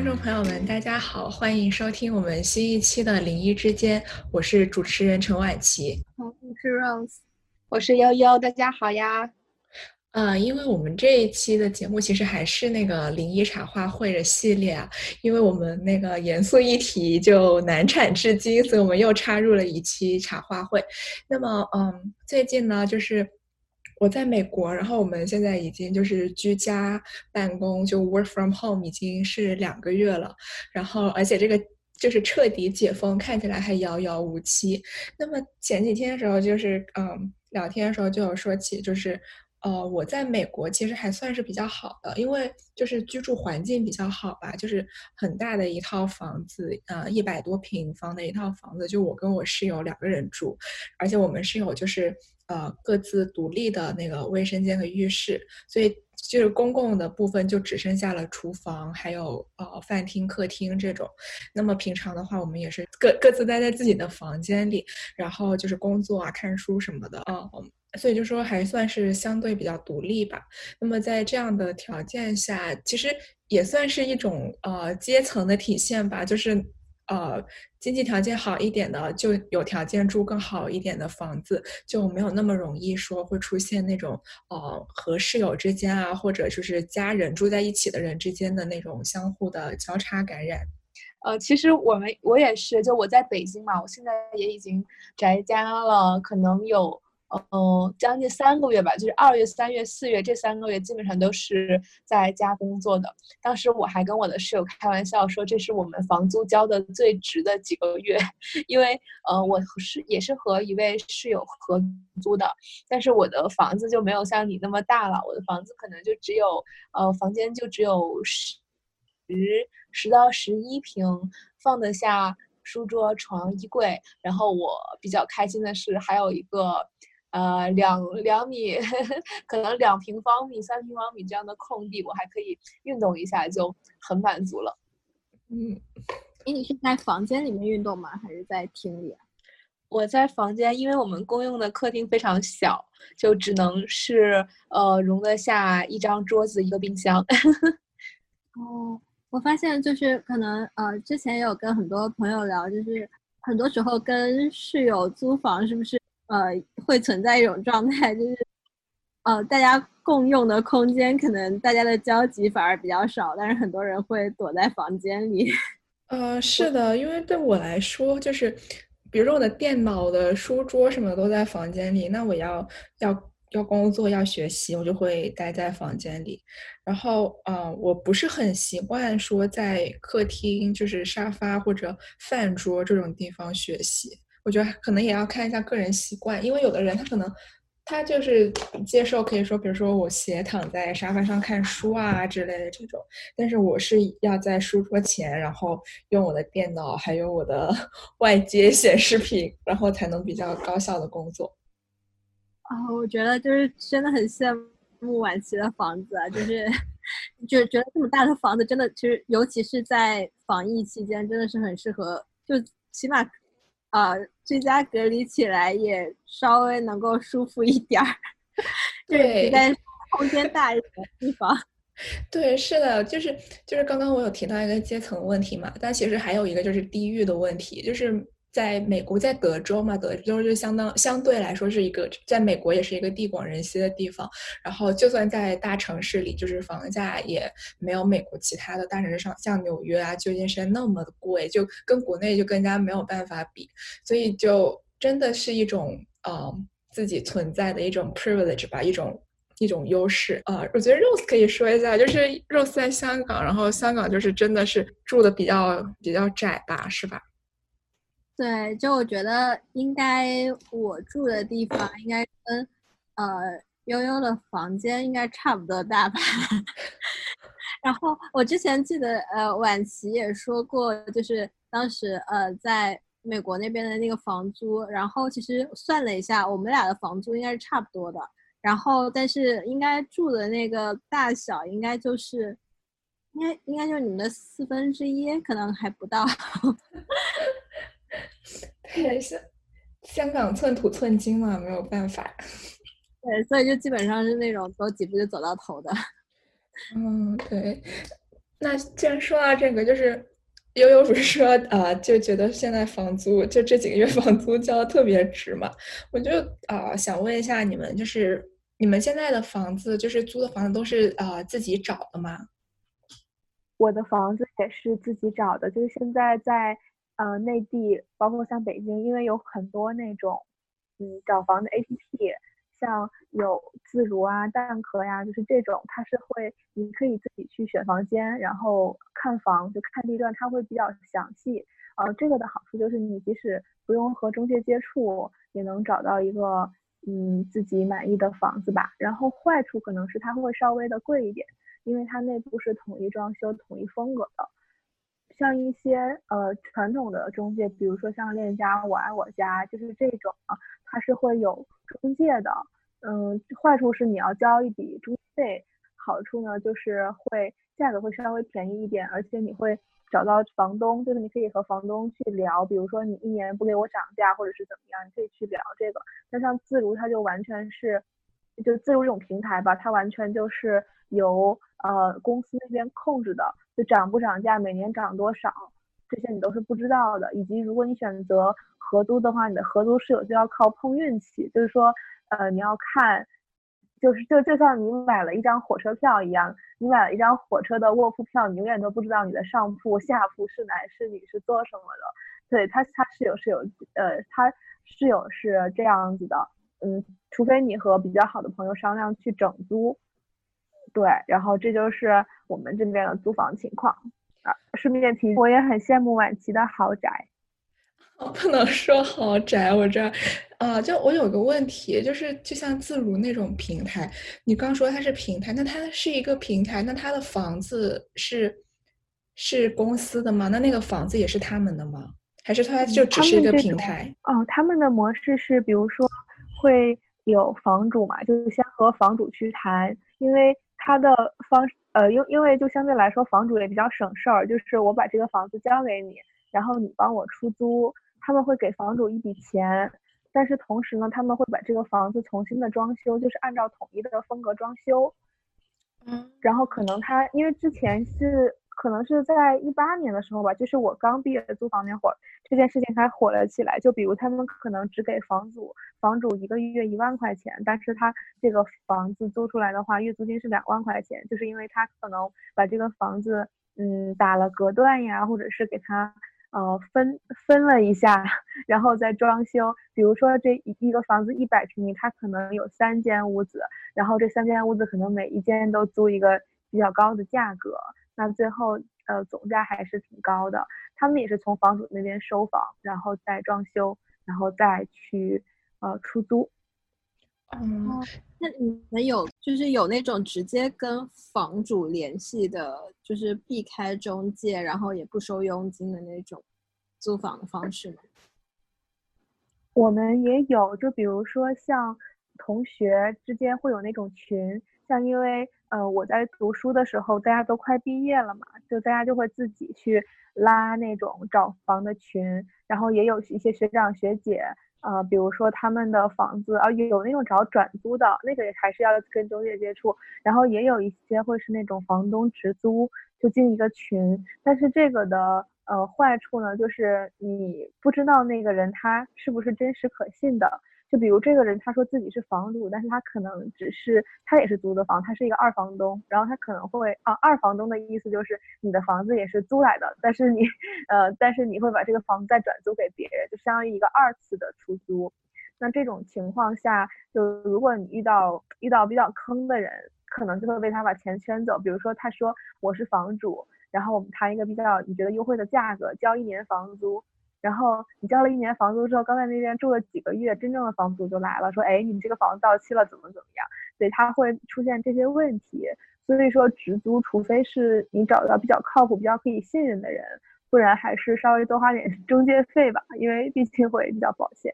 听众朋友们，大家好，欢迎收听我们新一期的《灵异之间》，我是主持人陈婉琪。我是 Rose，我是悠悠，大家好呀。呃，因为我们这一期的节目其实还是那个灵异茶话会的系列啊，因为我们那个严肃议题就难产至今，所以我们又插入了一期茶话会。那么，嗯，最近呢，就是。我在美国，然后我们现在已经就是居家办公，就 work from home 已经是两个月了，然后而且这个就是彻底解封，看起来还遥遥无期。那么前几天的时候，就是嗯聊天的时候就有说起，就是呃我在美国其实还算是比较好的，因为就是居住环境比较好吧，就是很大的一套房子，呃一百多平方的一套房子，就我跟我室友两个人住，而且我们室友就是。呃，各自独立的那个卫生间和浴室，所以就是公共的部分就只剩下了厨房，还有呃饭厅、客厅这种。那么平常的话，我们也是各各自待在自己的房间里，然后就是工作啊、看书什么的啊。所以就说还算是相对比较独立吧。那么在这样的条件下，其实也算是一种呃阶层的体现吧，就是。呃，经济条件好一点的就有条件住更好一点的房子，就没有那么容易说会出现那种呃和室友之间啊，或者就是家人住在一起的人之间的那种相互的交叉感染。呃，其实我们我也是，就我在北京嘛，我现在也已经宅家了，可能有。嗯，将近三个月吧，就是二月、三月、四月这三个月，基本上都是在家工作的。当时我还跟我的室友开玩笑说，这是我们房租交的最值的几个月，因为呃，我是也是和一位室友合租的，但是我的房子就没有像你那么大了，我的房子可能就只有呃，房间就只有十十到十一平，放得下书桌、床、衣柜。然后我比较开心的是，还有一个。呃，两两米，可能两平方米、三平方米这样的空地，我还可以运动一下，就很满足了。嗯，你是在房间里面运动吗？还是在厅里？我在房间，因为我们公用的客厅非常小，就只能是呃容得下一张桌子、一个冰箱。哦，我发现就是可能呃，之前有跟很多朋友聊，就是很多时候跟室友租房，是不是？呃，会存在一种状态，就是，呃，大家共用的空间，可能大家的交集反而比较少，但是很多人会躲在房间里。呃，是的，因为对我来说，就是，比如说我的电脑的书桌什么的都在房间里，那我要要要工作要学习，我就会待在房间里。然后，呃，我不是很习惯说在客厅，就是沙发或者饭桌这种地方学习。我觉得可能也要看一下个人习惯，因为有的人他可能他就是接受，可以说，比如说我斜躺在沙发上看书啊之类的这种，但是我是要在书桌前，然后用我的电脑还有我的 外接显示屏，然后才能比较高效的工作。啊，我觉得就是真的很羡慕晚期的房子，啊，就是 就觉得这么大的房子真的，其实尤其是在防疫期间，真的是很适合，就起码。啊，居家隔离起来也稍微能够舒服一点儿，对，在空间大一点的地方。对，是的，就是就是刚刚我有提到一个阶层问题嘛，但其实还有一个就是地域的问题，就是。在美国，在德州嘛，德州就相当相对来说是一个，在美国也是一个地广人稀的地方。然后，就算在大城市里，就是房价也没有美国其他的大城市上，像纽约啊、旧金山那么的贵，就跟国内就更加没有办法比。所以，就真的是一种呃自己存在的一种 privilege 吧，一种一种优势啊。我觉得 Rose 可以说一下，就是 Rose 在香港，然后香港就是真的是住的比较比较窄吧，是吧？对，就我觉得应该我住的地方应该跟呃悠悠的房间应该差不多大吧。然后我之前记得呃婉琪也说过，就是当时呃在美国那边的那个房租，然后其实算了一下，我们俩的房租应该是差不多的。然后但是应该住的那个大小应该就是应该应该就是你们的四分之一，可能还不到。对，香香港寸土寸金嘛，没有办法。对，所以就基本上是那种走几步就走到头的。嗯，对。那既然说到这个，就是悠悠不是说啊，就觉得现在房租就这几个月房租交的特别值嘛？我就啊想问一下你们，就是你们现在的房子，就是租的房子都是啊自己找的吗？我的房子也是自己找的，就是现在在呃内地，包括像北京，因为有很多那种嗯找房的 APP。像有自如啊、蛋壳呀，就是这种，它是会，你可以自己去选房间，然后看房，就看地段，它会比较详细。呃，这个的好处就是你即使不用和中介接触，也能找到一个嗯自己满意的房子吧。然后坏处可能是它会稍微的贵一点，因为它内部是统一装修、统一风格的。像一些呃传统的中介，比如说像链家、我爱我家，就是这种啊，它是会有。中介的，嗯，坏处是你要交一笔中介费，好处呢就是会价格会稍微便宜一点，而且你会找到房东，就是你可以和房东去聊，比如说你一年不给我涨价或者是怎么样，你可以去聊这个。那像自如，它就完全是，就自如这种平台吧，它完全就是由呃公司那边控制的，就涨不涨价，每年涨多少，这些你都是不知道的，以及如果你选择。合租的话，你的合租室友就要靠碰运气，就是说，呃，你要看，就是就就像你买了一张火车票一样，你买了一张火车的卧铺票，你永远都不知道你的上铺、下铺是男是女是做什么的。对他，他室友是有，呃，他室友是这样子的，嗯，除非你和比较好的朋友商量去整租，对，然后这就是我们这边的租房情况啊。顺便提，我也很羡慕晚期的豪宅。不能说豪宅，我这，啊，就我有个问题，就是就像自如那种平台，你刚说它是平台，那它是一个平台，那它的房子是是公司的吗？那那个房子也是他们的吗？还是它就只是一个平台？哦，他们的模式是，比如说会有房主嘛，就是先和房主去谈，因为他的方，呃，因因为就相对来说，房主也比较省事儿，就是我把这个房子交给你，然后你帮我出租。他们会给房主一笔钱，但是同时呢，他们会把这个房子重新的装修，就是按照统一的风格装修。嗯，然后可能他因为之前是可能是在一八年的时候吧，就是我刚毕业租房那会儿，这件事情才火了起来。就比如他们可能只给房主房主一个月一万块钱，但是他这个房子租出来的话，月租金是两万块钱，就是因为他可能把这个房子嗯打了隔断呀，或者是给他。呃，分分了一下，然后再装修。比如说这一一个房子一百平米，它可能有三间屋子，然后这三间屋子可能每一间都租一个比较高的价格，那最后呃总价还是挺高的。他们也是从房主那边收房，然后再装修，然后再去呃出租。嗯，那你们有就是有那种直接跟房主联系的，就是避开中介，然后也不收佣金的那种租房的方式吗？我们也有，就比如说像同学之间会有那种群，像因为呃我在读书的时候，大家都快毕业了嘛，就大家就会自己去拉那种找房的群，然后也有一些学长学姐。呃，比如说他们的房子啊，有那种找转租的，那个也还是要跟中介接触，然后也有一些会是那种房东直租，就进一个群，但是这个的呃坏处呢，就是你不知道那个人他是不是真实可信的。就比如这个人，他说自己是房主，但是他可能只是他也是租的房，他是一个二房东，然后他可能会啊，二房东的意思就是你的房子也是租来的，但是你呃，但是你会把这个房子再转租给别人，就相当于一个二次的出租。那这种情况下，就如果你遇到遇到比较坑的人，可能就会被他把钱圈走。比如说他说我是房主，然后我们谈一个比较你觉得优惠的价格，交一年房租。然后你交了一年房租之后，刚在那边住了几个月，真正的房租就来了，说，哎，你们这个房子到期了，怎么怎么样？所以它会出现这些问题。所以说，直租，除非是你找到比较靠谱、比较可以信任的人，不然还是稍微多花点 中介费吧，因为毕竟会比较保险。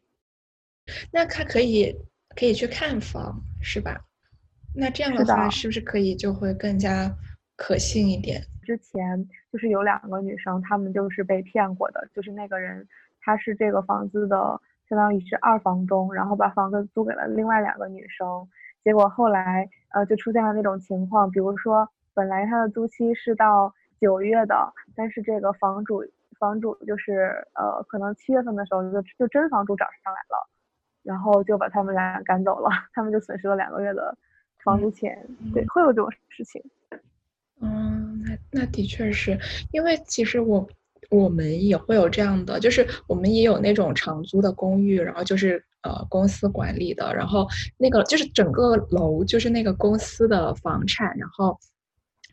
那他可以可以去看房，是吧？那这样的话，是不是可以就会更加可信一点？之前就是有两个女生，她们就是被骗过的。就是那个人，他是这个房子的，相当于是二房东，然后把房子租给了另外两个女生。结果后来，呃，就出现了那种情况，比如说本来他的租期是到九月的，但是这个房主房主就是呃，可能七月份的时候就就真房主找上来了，然后就把他们俩赶走了，他们就损失了两个月的房租钱。对，会有这种事情。嗯，那那的确是。因为其实我我们也会有这样的，就是我们也有那种长租的公寓，然后就是呃公司管理的，然后那个就是整个楼就是那个公司的房产，然后。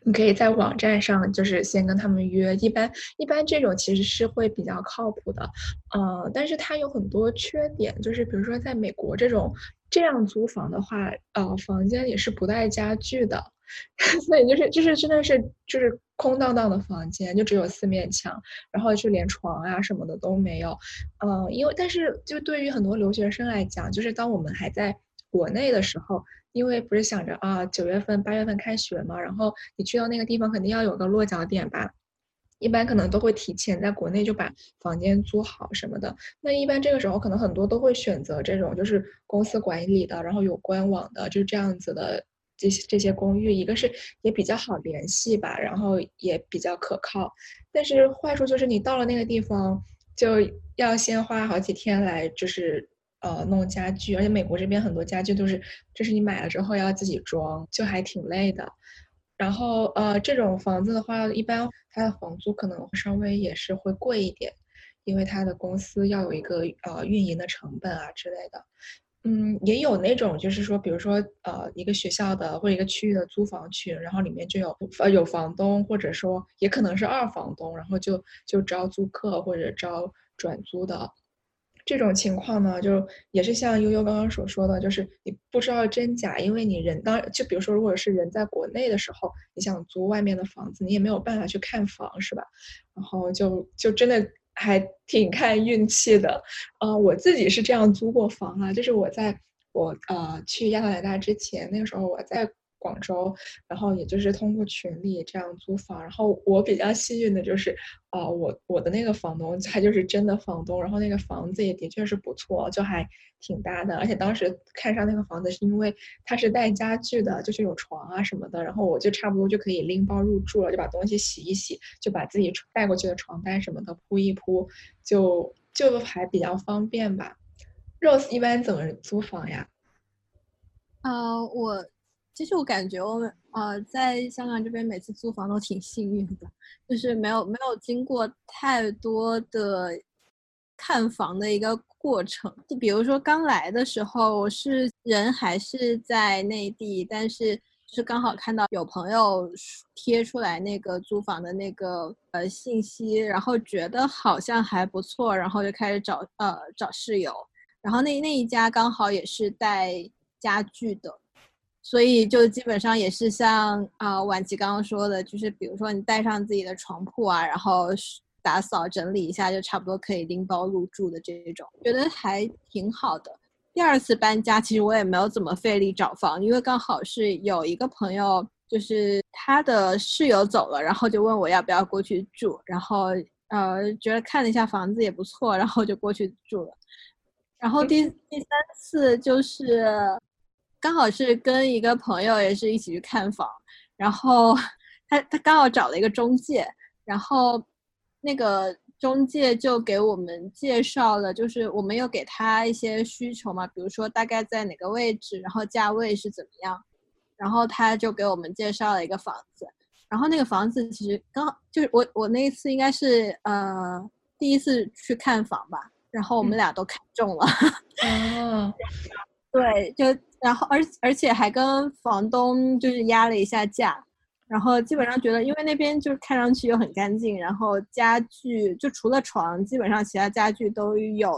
你可以在网站上，就是先跟他们约，一般一般这种其实是会比较靠谱的，呃，但是它有很多缺点，就是比如说在美国这种这样租房的话，呃，房间里是不带家具的，所以就是就是真的是就是空荡荡的房间，就只有四面墙，然后就连床啊什么的都没有，嗯，因为但是就对于很多留学生来讲，就是当我们还在国内的时候。因为不是想着啊，九月份、八月份开学嘛，然后你去到那个地方肯定要有个落脚点吧，一般可能都会提前在国内就把房间租好什么的。那一般这个时候可能很多都会选择这种就是公司管理的，然后有官网的，就这样子的这些这些公寓，一个是也比较好联系吧，然后也比较可靠。但是坏处就是你到了那个地方就要先花好几天来就是。呃，弄家具，而且美国这边很多家具都是，就是你买了之后要自己装，就还挺累的。然后呃，这种房子的话，一般它的房租可能稍微也是会贵一点，因为它的公司要有一个呃运营的成本啊之类的。嗯，也有那种就是说，比如说呃一个学校的或者一个区域的租房群，然后里面就有呃有房东，或者说也可能是二房东，然后就就招租客或者招转租的。这种情况呢，就也是像悠悠刚刚所说的，就是你不知道真假，因为你人当就比如说，如果是人在国内的时候，你想租外面的房子，你也没有办法去看房，是吧？然后就就真的还挺看运气的。呃，我自己是这样租过房啊，就是我在我呃去亚特兰大之前，那个时候我在。广州，然后也就是通过群里这样租房，然后我比较幸运的就是，啊，我我的那个房东他就是真的房东，然后那个房子也的确是不错，就还挺大的，而且当时看上那个房子是因为它是带家具的，就是有床啊什么的，然后我就差不多就可以拎包入住了，就把东西洗一洗，就把自己带过去的床单什么的铺一铺，就就还比较方便吧。Rose 一般怎么租房呀？呃，我。其实我感觉我们呃在香港这边每次租房都挺幸运的，就是没有没有经过太多的看房的一个过程。就比如说刚来的时候，我是人还是在内地，但是是刚好看到有朋友贴出来那个租房的那个呃信息，然后觉得好像还不错，然后就开始找呃找室友，然后那那一家刚好也是带家具的。所以就基本上也是像啊婉琪刚刚说的，就是比如说你带上自己的床铺啊，然后打扫整理一下，就差不多可以拎包入住的这种，觉得还挺好的。第二次搬家，其实我也没有怎么费力找房，因为刚好是有一个朋友，就是他的室友走了，然后就问我要不要过去住，然后呃觉得看了一下房子也不错，然后就过去住了。然后第第三次就是。刚好是跟一个朋友也是一起去看房，然后 他他刚好找了一个中介，然后那个中介就给我们介绍了，就是我们有给他一些需求嘛，比如说大概在哪个位置，然后价位是怎么样，然后他就给我们介绍了一个房子，然后那个房子其实刚好就是我我那一次应该是呃第一次去看房吧，然后我们俩都看中了，哦，对，就。然后，而而且还跟房东就是压了一下价，然后基本上觉得，因为那边就是看上去又很干净，然后家具就除了床，基本上其他家具都有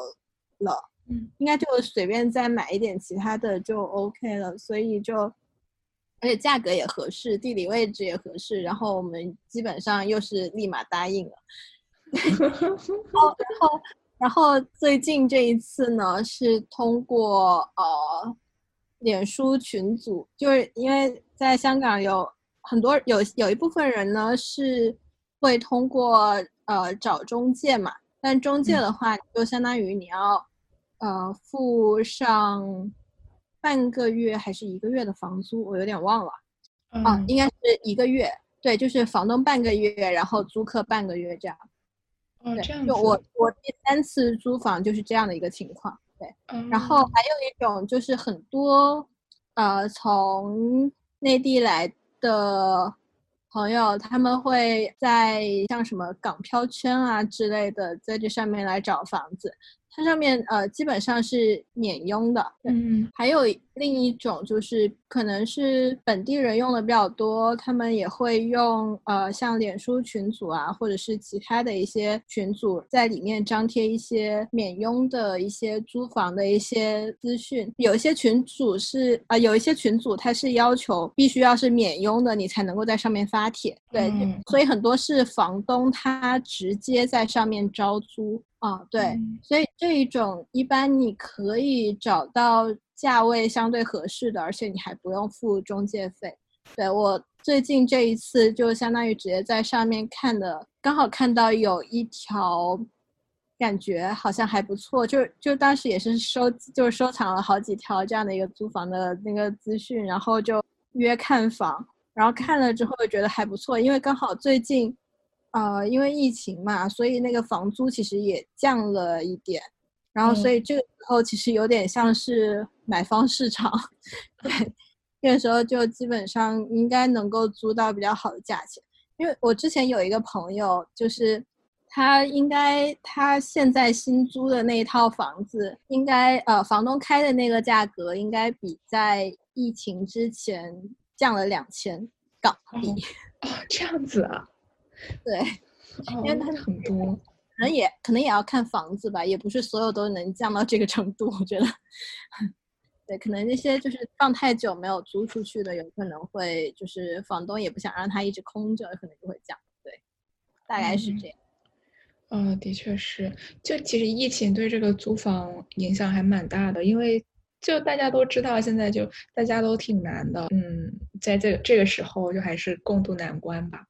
了，嗯，应该就随便再买一点其他的就 OK 了，所以就，而且价格也合适，地理位置也合适，然后我们基本上又是立马答应了，然后然后然后最近这一次呢是通过呃。脸书群组，就是因为在香港有很多有有一部分人呢是会通过呃找中介嘛，但中介的话就相当于你要呃付上半个月还是一个月的房租，我有点忘了啊，应该是一个月，对，就是房东半个月，然后租客半个月这样。哦，对，这样子。就我我第三次租房就是这样的一个情况。对，然后还有一种就是很多呃从内地来的朋友，他们会在像什么港漂圈啊之类的，在这上面来找房子。它上面呃基本上是免佣的，嗯，还有另一种就是可能是本地人用的比较多，他们也会用呃像脸书群组啊，或者是其他的一些群组，在里面张贴一些免佣的一些租房的一些资讯。有一些群组是啊，有一些群组它是要求必须要是免佣的，你才能够在上面发帖。对，所以很多是房东他直接在上面招租。啊，对，所以这一种一般你可以找到价位相对合适的，而且你还不用付中介费。对我最近这一次就相当于直接在上面看的，刚好看到有一条，感觉好像还不错，就就当时也是收，就是收藏了好几条这样的一个租房的那个资讯，然后就约看房，然后看了之后觉得还不错，因为刚好最近。呃，因为疫情嘛，所以那个房租其实也降了一点，然后所以这个时候其实有点像是买方市场，对，那个时候就基本上应该能够租到比较好的价钱。因为我之前有一个朋友，就是他应该他现在新租的那一套房子，应该呃房东开的那个价格应该比在疫情之前降了两千港币。哦，这样子啊。对，因为它很多，可能也可能也要看房子吧，也不是所有都能降到这个程度。我觉得，对，可能那些就是放太久没有租出去的，有可能会就是房东也不想让它一直空着，可能就会降。对，大概是这样。嗯，的确是。就其实疫情对这个租房影响还蛮大的，因为就大家都知道，现在就大家都挺难的。嗯，在这个这个时候，就还是共度难关吧。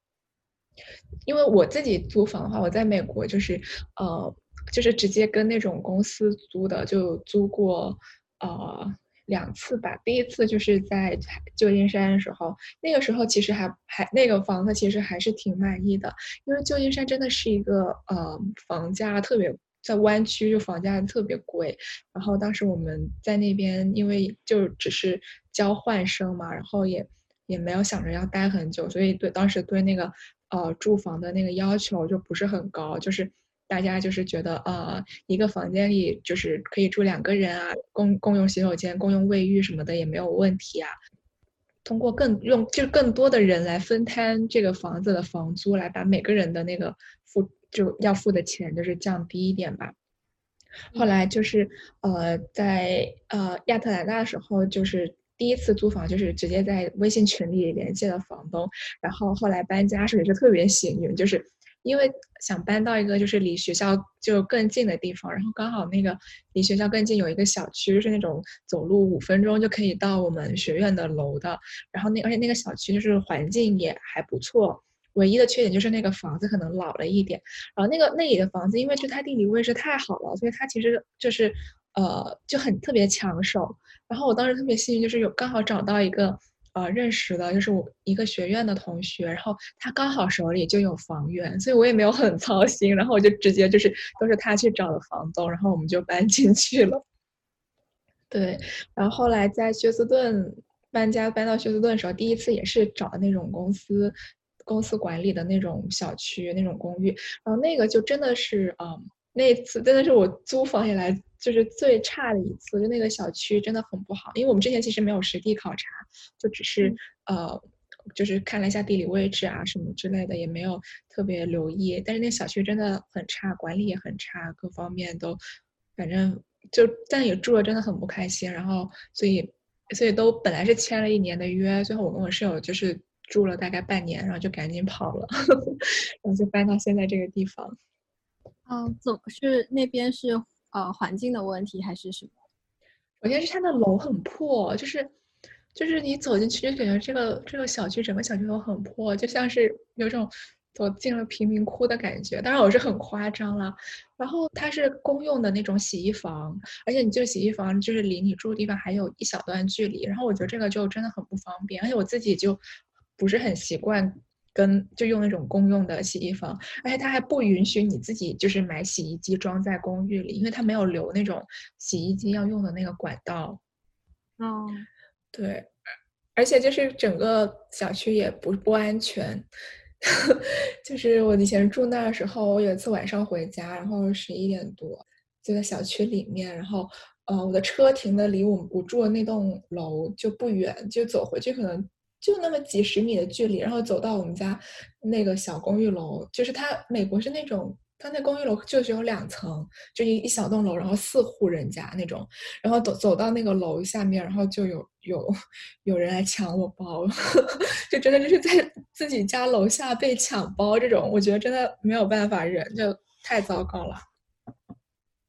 因为我自己租房的话，我在美国就是，呃，就是直接跟那种公司租的，就租过，呃，两次吧。第一次就是在旧金山的时候，那个时候其实还还那个房子其实还是挺满意的，因为旧金山真的是一个呃房价特别在湾区就房价特别贵。然后当时我们在那边，因为就只是交换生嘛，然后也也没有想着要待很久，所以对当时对那个。呃，住房的那个要求就不是很高，就是大家就是觉得呃，一个房间里就是可以住两个人啊，共共用洗手间、共用卫浴什么的也没有问题啊。通过更用就更多的人来分摊这个房子的房租，来把每个人的那个付就要付的钱就是降低一点吧。后来就是呃，在呃亚特兰大的时候就是。第一次租房就是直接在微信群里联系了房东，然后后来搬家时也是特别幸运，就是因为想搬到一个就是离学校就更近的地方，然后刚好那个离学校更近有一个小区是那种走路五分钟就可以到我们学院的楼的，然后那而且那个小区就是环境也还不错，唯一的缺点就是那个房子可能老了一点，然后那个那里的房子因为就它地理位置太好了，所以它其实就是呃就很特别抢手。然后我当时特别幸运，就是有刚好找到一个呃认识的，就是我一个学院的同学，然后他刚好手里就有房源，所以我也没有很 操心，然后我就直接就是都是他去找的房东，然后我们就搬进去了。对，然后后来在休斯顿搬家搬到休斯顿的时候，第一次也是找的那种公司公司管理的那种小区那种公寓，然后那个就真的是嗯。那次真的是我租房以来就是最差的一次，就那个小区真的很不好。因为我们之前其实没有实地考察，就只是呃，就是看了一下地理位置啊什么之类的，也没有特别留意。但是那小区真的很差，管理也很差，各方面都，反正就但也住了真的很不开心。然后所以所以都本来是签了一年的约，最后我跟我室友就是住了大概半年，然后就赶紧跑了，然后就搬到现在这个地方。嗯，怎么是那边是呃环境的问题还是什么？首先是它的楼很破，就是就是你走进去就感觉这个这个小区整个小区都很破，就像是有种走进了贫民窟的感觉。当然我是很夸张了。然后它是公用的那种洗衣房，而且你这个洗衣房就是离你住的地方还有一小段距离。然后我觉得这个就真的很不方便，而且我自己就不是很习惯。跟就用那种公用的洗衣房，而且它还不允许你自己就是买洗衣机装在公寓里，因为它没有留那种洗衣机要用的那个管道。哦，对，而且就是整个小区也不不安全。就是我以前住那儿的时候，我有一次晚上回家，然后十一点多就在小区里面，然后呃我的车停的离我我住的那栋楼就不远，就走回去可能就那么几十米的距离，然后走到我们家那个小公寓楼，就是它美国是那种。他那公寓楼就只有两层，就一一小栋楼，然后四户人家那种，然后走走到那个楼下面，然后就有有有人来抢我包，就真的就是在自己家楼下被抢包这种，我觉得真的没有办法忍，就太糟糕了。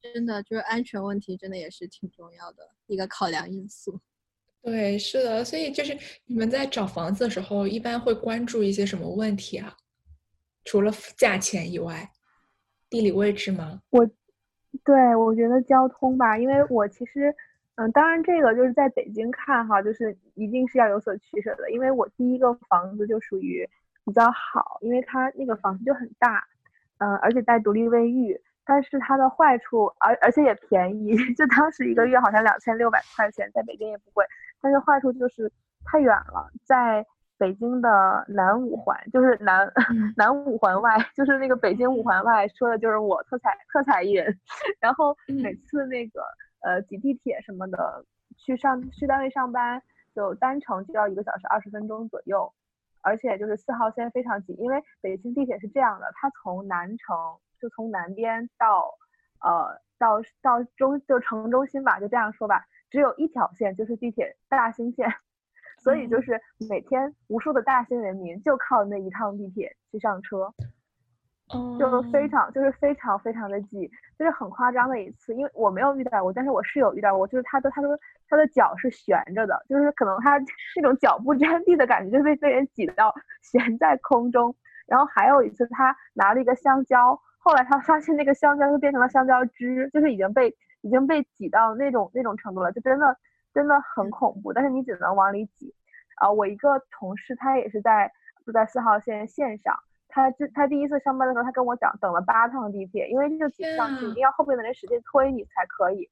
真的就是安全问题，真的也是挺重要的一个考量因素。对，是的，所以就是你们在找房子的时候，一般会关注一些什么问题啊？除了价钱以外。地理位置吗？我，对我觉得交通吧，因为我其实，嗯，当然这个就是在北京看哈，就是一定是要有所取舍的。因为我第一个房子就属于比较好，因为它那个房子就很大，嗯，而且带独立卫浴。但是它的坏处，而而且也便宜，就当时一个月好像两千六百块钱，在北京也不贵。但是坏处就是太远了，在。北京的南五环就是南 南五环外，就是那个北京五环外，说的就是我特彩特彩一人。然后每次那个呃挤地铁什么的去上去单位上班，就单程就要一个小时二十分钟左右，而且就是四号线非常挤，因为北京地铁是这样的，它从南城就从南边到呃到到中就城中心吧，就这样说吧，只有一条线就是地铁大兴线。所以就是每天无数的大兴人民就靠那一趟地铁去上车，就非常就是非常非常的挤，就是很夸张的一次。因为我没有遇到过，但是我室友遇到过，就是他的他说他的脚是悬着的，就是可能他 那种脚不沾地的感觉，就被被人挤到悬在空中。然后还有一次他拿了一个香蕉，后来他发现那个香蕉就变成了香蕉汁，就是已经被已经被挤到那种那种程度了，就真的。真的很恐怖，但是你只能往里挤。啊，我一个同事，他也是在住在四号线线上。他这他第一次上班的时候，他跟我讲，等了八趟地铁，因为就挤不上去，一定要后面的人使劲推你才可以。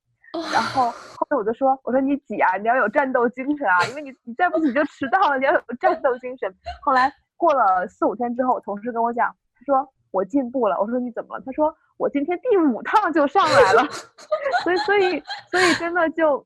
然后后面我就说，我说你挤啊，你要有战斗精神啊，因为你你再不挤就迟到了，你要有战斗精神。后来过了四五天之后，我同事跟我讲，他说我进步了。我说你怎么了？他说我今天第五趟就上来了。所以所以所以真的就。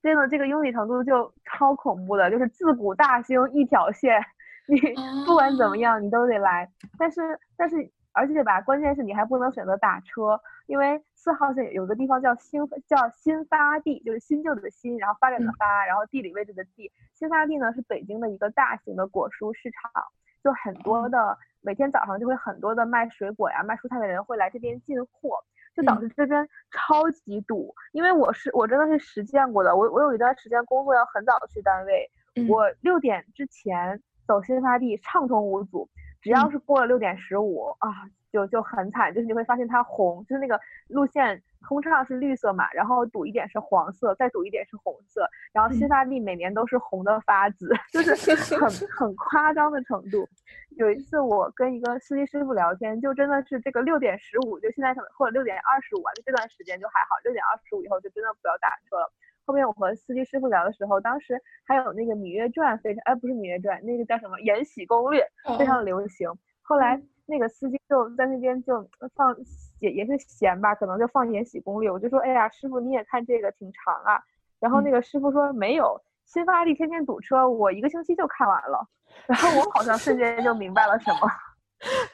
真的，这个拥挤程度就超恐怖的，就是自古大兴一条线，你不管怎么样，你都得来。但是，但是，而且吧，关键是你还不能选择打车，因为四号线有个地方叫新叫新发地，就是新旧的新，然后发展的发，然后地理位置的地。新发地呢是北京的一个大型的果蔬市场，就很多的每天早上就会很多的卖水果呀、卖蔬菜的人会来这边进货。就导致这边超级堵，因为我是我真的是实践过的，我我有一段时间工作要很早去单位，我六点之前走新发地畅通无阻，只要是过了六点十五啊，就就很惨，就是你会发现它红，就是那个路线。通畅是绿色嘛，然后堵一点是黄色，再堵一点是红色，然后新发地每年都是红的发紫，就是很 很夸张的程度。有一次我跟一个司机师傅聊天，就真的是这个六点十五，就现在可能或者六点二十五啊，就这段时间就还好，六点二十五以后就真的不要打车了。后面我和司机师傅聊的时候，当时还有那个《芈月传》非常，哎不是《芈月传》，那个叫什么《延禧攻略》非常流行。后来那个司机就在那边就放。也也是闲吧，可能就放《延禧攻略》，我就说，哎呀，师傅你也看这个挺长啊。然后那个师傅说没有，新发地天天堵车，我一个星期就看完了。然后我好像瞬间就明白了什么，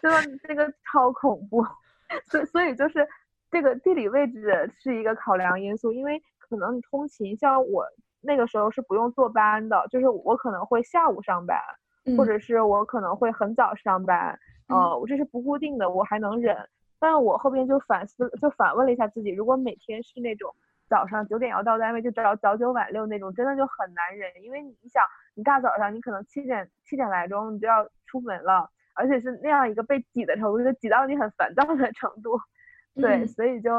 对吧这个超恐怖。所以所以就是这个地理位置是一个考量因素，因为可能你通勤，像我那个时候是不用坐班的，就是我可能会下午上班，或者是我可能会很早上班，呃，我这是不固定的，我还能忍。但我后边就反思，就反问了一下自己，如果每天是那种早上九点要到单位，就早早九晚六那种，真的就很难忍。因为你想，你大早上你可能七点七点来钟你就要出门了，而且是那样一个被挤的程度，就挤到你很烦躁的程度。对，所以就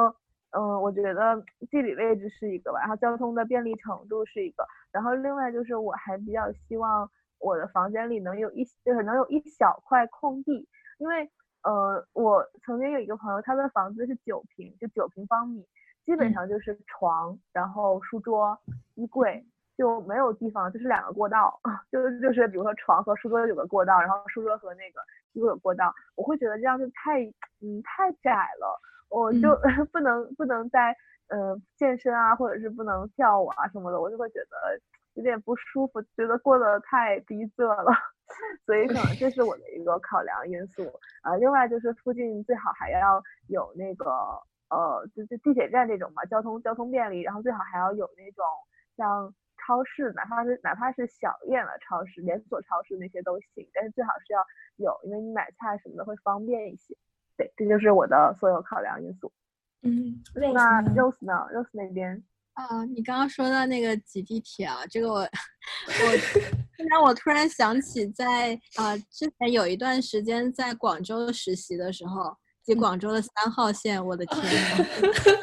嗯，我觉得地理位置是一个吧，然后交通的便利程度是一个，然后另外就是我还比较希望我的房间里能有一就是能有一小块空地，因为呃我曾经有一个朋友，他的房子是九平，就九平方米，基本上就是床，然后书桌、衣柜。就没有地方，就是两个过道，就就是比如说床和书桌有个过道，然后书桌和那个衣柜有过道，我会觉得这样就太嗯太窄了，我就 不能不能在呃健身啊，或者是不能跳舞啊什么的，我就会觉得有点不舒服，觉得过得太逼仄了，所以可能这是我的一个考量因素啊。另外就是附近最好还要有那个呃就就地铁站这种嘛，交通交通便利，然后最好还要有那种像。超市，哪怕是哪怕是小一点的超市，连锁超市那些都行，但是最好是要有，因为你买菜什么的会方便一些。对，这就是我的所有考量因素。嗯，那 Rose 呢？Rose 那边？啊，你刚刚说到那个挤地铁啊，这个我 我让我突然想起，在啊之前有一段时间在广州实习的时候，挤广州的三号线，我的天呐，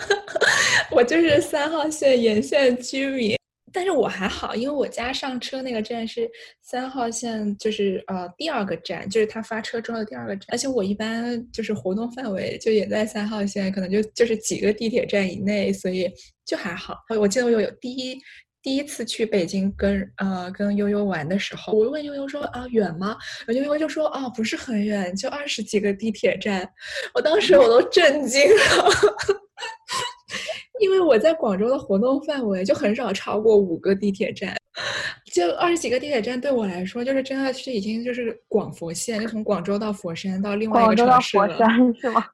我就是三号线沿线居民。但是我还好，因为我家上车那个站是三号线，就是呃第二个站，就是他发车之后的第二个站。而且我一般就是活动范围就也在三号线，可能就就是几个地铁站以内，所以就还好。我记得我有第一第一次去北京跟呃跟悠悠玩的时候，我问悠悠说啊远吗？悠悠就说啊不是很远，就二十几个地铁站。我当时我都震惊了。因为我在广州的活动范围就很少超过五个地铁站，就二十几个地铁站对我来说，就是真的是已经就是广佛线，就从广州到佛山到另外一个城市了。广州到佛山是吗？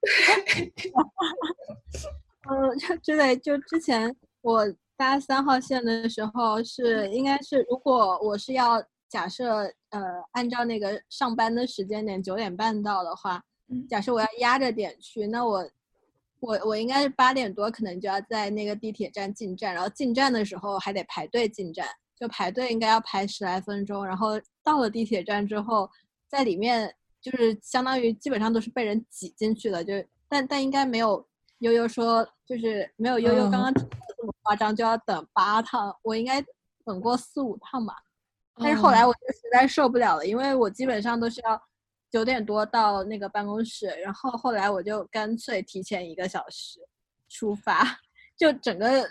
嗯，就之类，就之前我搭三号线的时候是应该是，如果我是要假设呃按照那个上班的时间点九点半到的话，假设我要压着点去，那我。我我应该是八点多，可能就要在那个地铁站进站，然后进站的时候还得排队进站，就排队应该要排十来分钟，然后到了地铁站之后，在里面就是相当于基本上都是被人挤进去的，就但但应该没有悠悠说就是没有悠悠刚刚这么夸张，就要等八趟，我应该等过四五趟吧，但是后来我就实在受不了了，因为我基本上都是要。九点多到那个办公室，然后后来我就干脆提前一个小时出发，就整个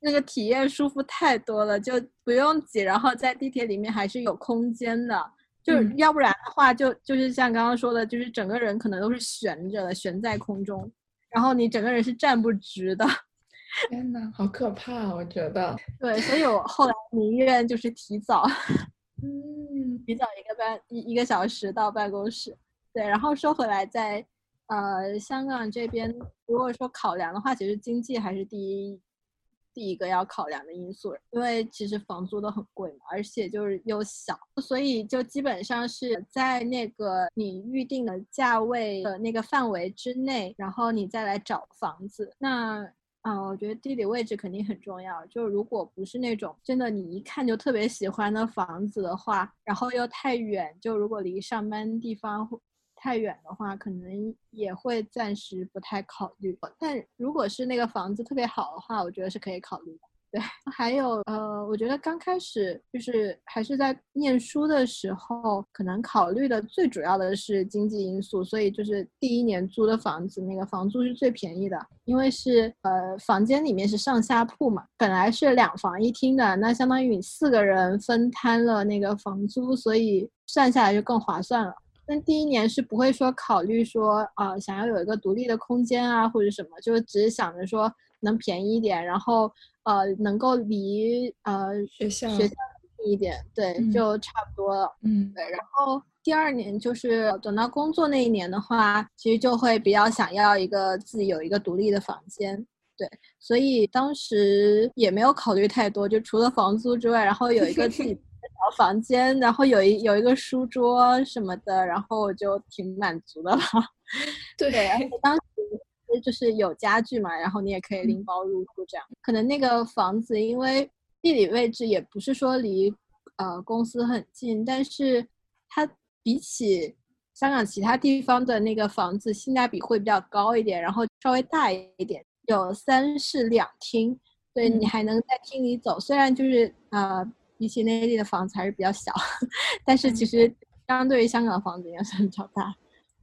那个体验舒服太多了，就不用挤，然后在地铁里面还是有空间的，就要不然的话，就就是像刚刚说的，就是整个人可能都是悬着的，悬在空中，然后你整个人是站不直的。天呐，好可怕，我觉得。对，所以我后来宁愿就是提早。嗯，提早一个半一一个小时到办公室，对。然后说回来，在呃香港这边，如果说考量的话，其实经济还是第一第一个要考量的因素，因为其实房租都很贵嘛，而且就是又小，所以就基本上是在那个你预定的价位的那个范围之内，然后你再来找房子。那啊，我觉得地理位置肯定很重要。就如果不是那种真的你一看就特别喜欢的房子的话，然后又太远，就如果离上班地方太远的话，可能也会暂时不太考虑。但如果是那个房子特别好的话，我觉得是可以考虑的。对，还有呃，我觉得刚开始就是还是在念书的时候，可能考虑的最主要的是经济因素，所以就是第一年租的房子，那个房租是最便宜的，因为是呃房间里面是上下铺嘛，本来是两房一厅的，那相当于你四个人分摊了那个房租，所以算下来就更划算了。但第一年是不会说考虑说啊想要有一个独立的空间啊或者什么，就只是想着说能便宜一点，然后。呃，能够离呃学校学校近一点，对，就差不多了。嗯，对。然后第二年就是等到工作那一年的话，其实就会比较想要一个自己有一个独立的房间，对。所以当时也没有考虑太多，就除了房租之外，然后有一个自己 的小房间，然后有一有一个书桌什么的，然后我就挺满足的了。对，而且当时。就是有家具嘛，然后你也可以拎包入住，这样。可能那个房子因为地理位置也不是说离呃公司很近，但是它比起香港其他地方的那个房子性价比会比较高一点，然后稍微大一点，有三室两厅，对你还能在厅里走，虽然就是呃比起内地的房子还是比较小，但是其实相对于香港房子应该算比较大。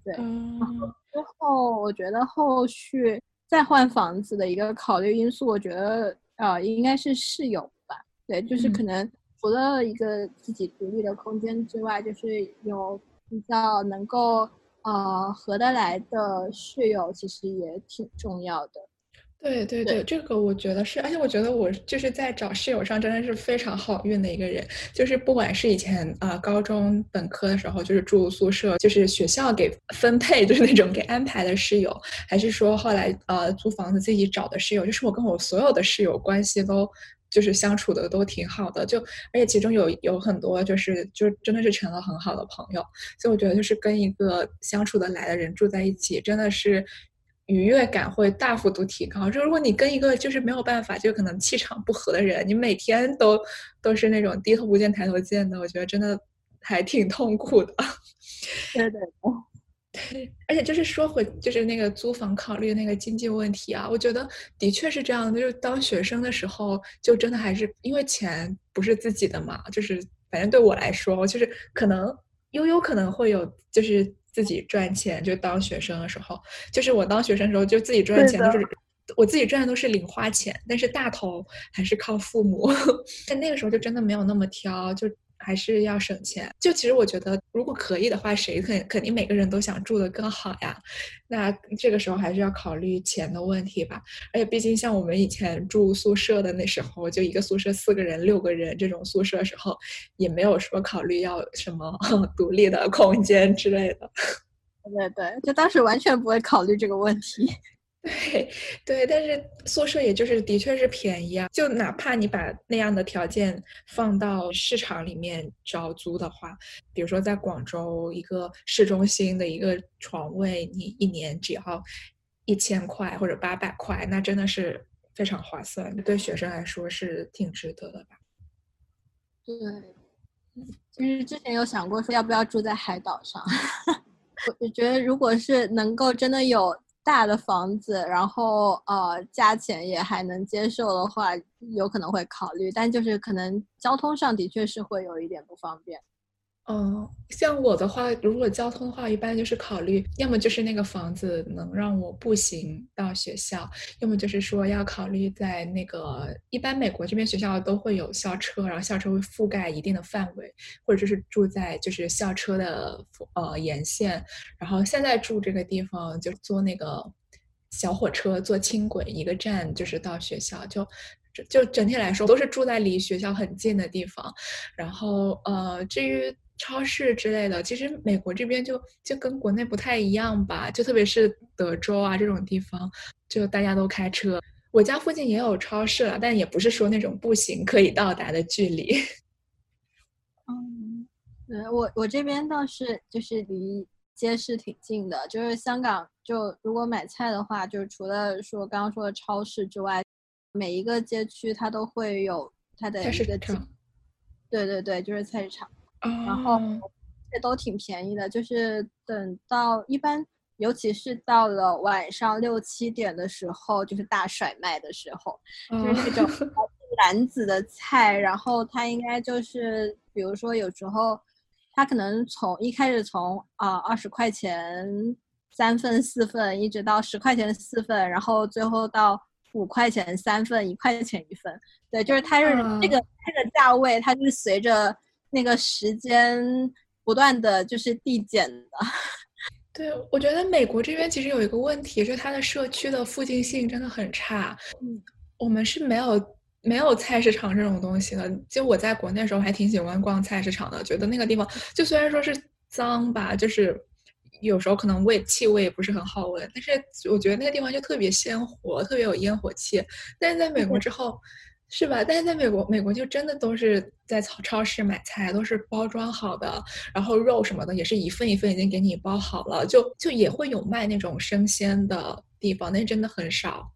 对，然后之后我觉得后续再换房子的一个考虑因素，我觉得呃应该是室友吧。对，就是可能除了一个自己独立的空间之外，就是有比较能够呃合得来的室友，其实也挺重要的。对对对，这个我觉得是，而且我觉得我就是在找室友上真的是非常好运的一个人，就是不管是以前啊高中本科的时候就是住宿舍，就是学校给分配就是那种给安排的室友，还是说后来呃租房子自己找的室友，就是我跟我所有的室友关系都就是相处的都挺好的，就而且其中有有很多就是就真的是成了很好的朋友，所以我觉得就是跟一个相处的来的人住在一起，真的是。愉悦感会大幅度提高。就如果你跟一个就是没有办法，就可能气场不合的人，你每天都都是那种低头不见抬头见的，我觉得真的还挺痛苦的。对对对，而且就是说回就是那个租房考虑那个经济问题啊，我觉得的确是这样的。就是当学生的时候，就真的还是因为钱不是自己的嘛，就是反正对我来说，就是可能悠悠可能会有就是。自己赚钱，就当学生的时候，就是我当学生的时候，就自己赚钱都是我自己赚的都是零花钱，但是大头还是靠父母。但那个时候就真的没有那么挑，就。还是要省钱。就其实我觉得，如果可以的话，谁肯肯定每个人都想住的更好呀。那这个时候还是要考虑钱的问题吧。而且毕竟像我们以前住宿舍的那时候，就一个宿舍四个人、六个人这种宿舍时候，也没有说考虑要什么 独立的空间之类的。对对，就当时完全不会考虑这个问题。对对，但是宿舍也就是的确是便宜啊，就哪怕你把那样的条件放到市场里面招租的话，比如说在广州一个市中心的一个床位，你一年只要一千块或者八百块，那真的是非常划算，对学生来说是挺值得的吧？对，其实之前有想过说要不要住在海岛上，我觉得如果是能够真的有。大的房子，然后呃，价钱也还能接受的话，有可能会考虑，但就是可能交通上的确是会有一点不方便。嗯，像我的话，如果交通的话，一般就是考虑，要么就是那个房子能让我步行到学校，要么就是说要考虑在那个，一般美国这边学校都会有校车，然后校车会覆盖一定的范围，或者就是住在就是校车的呃沿线，然后现在住这个地方就坐那个小火车，坐轻轨一个站就是到学校，就就整体来说都是住在离学校很近的地方，然后呃至于。超市之类的，其实美国这边就就跟国内不太一样吧，就特别是德州啊这种地方，就大家都开车。我家附近也有超市了，但也不是说那种步行可以到达的距离。嗯，对我我这边倒是就是离街市挺近的，就是香港就如果买菜的话，就除了说刚刚说的超市之外，每一个街区它都会有它的一个场。对对对，就是菜市场。然后这都挺便宜的，就是等到一般，尤其是到了晚上六七点的时候，就是大甩卖的时候，就是那种 篮子的菜，然后它应该就是，比如说有时候它可能从一开始从啊二十块钱三份四份，一直到十块钱四份，然后最后到五块钱三份，一块钱一份，对，就是它是这个这个价位，它就是随着。那个时间不断的就是递减的，对我觉得美国这边其实有一个问题，是它的社区的附近性真的很差。嗯，我们是没有没有菜市场这种东西的。就我在国内的时候还挺喜欢逛菜市场的，觉得那个地方就虽然说是脏吧，就是有时候可能味气味也不是很好闻，但是我觉得那个地方就特别鲜活，特别有烟火气。但是在美国之后。是吧？但是在美国，美国就真的都是在超超市买菜，都是包装好的，然后肉什么的也是一份一份已经给你包好了，就就也会有卖那种生鲜的地方，那真的很少。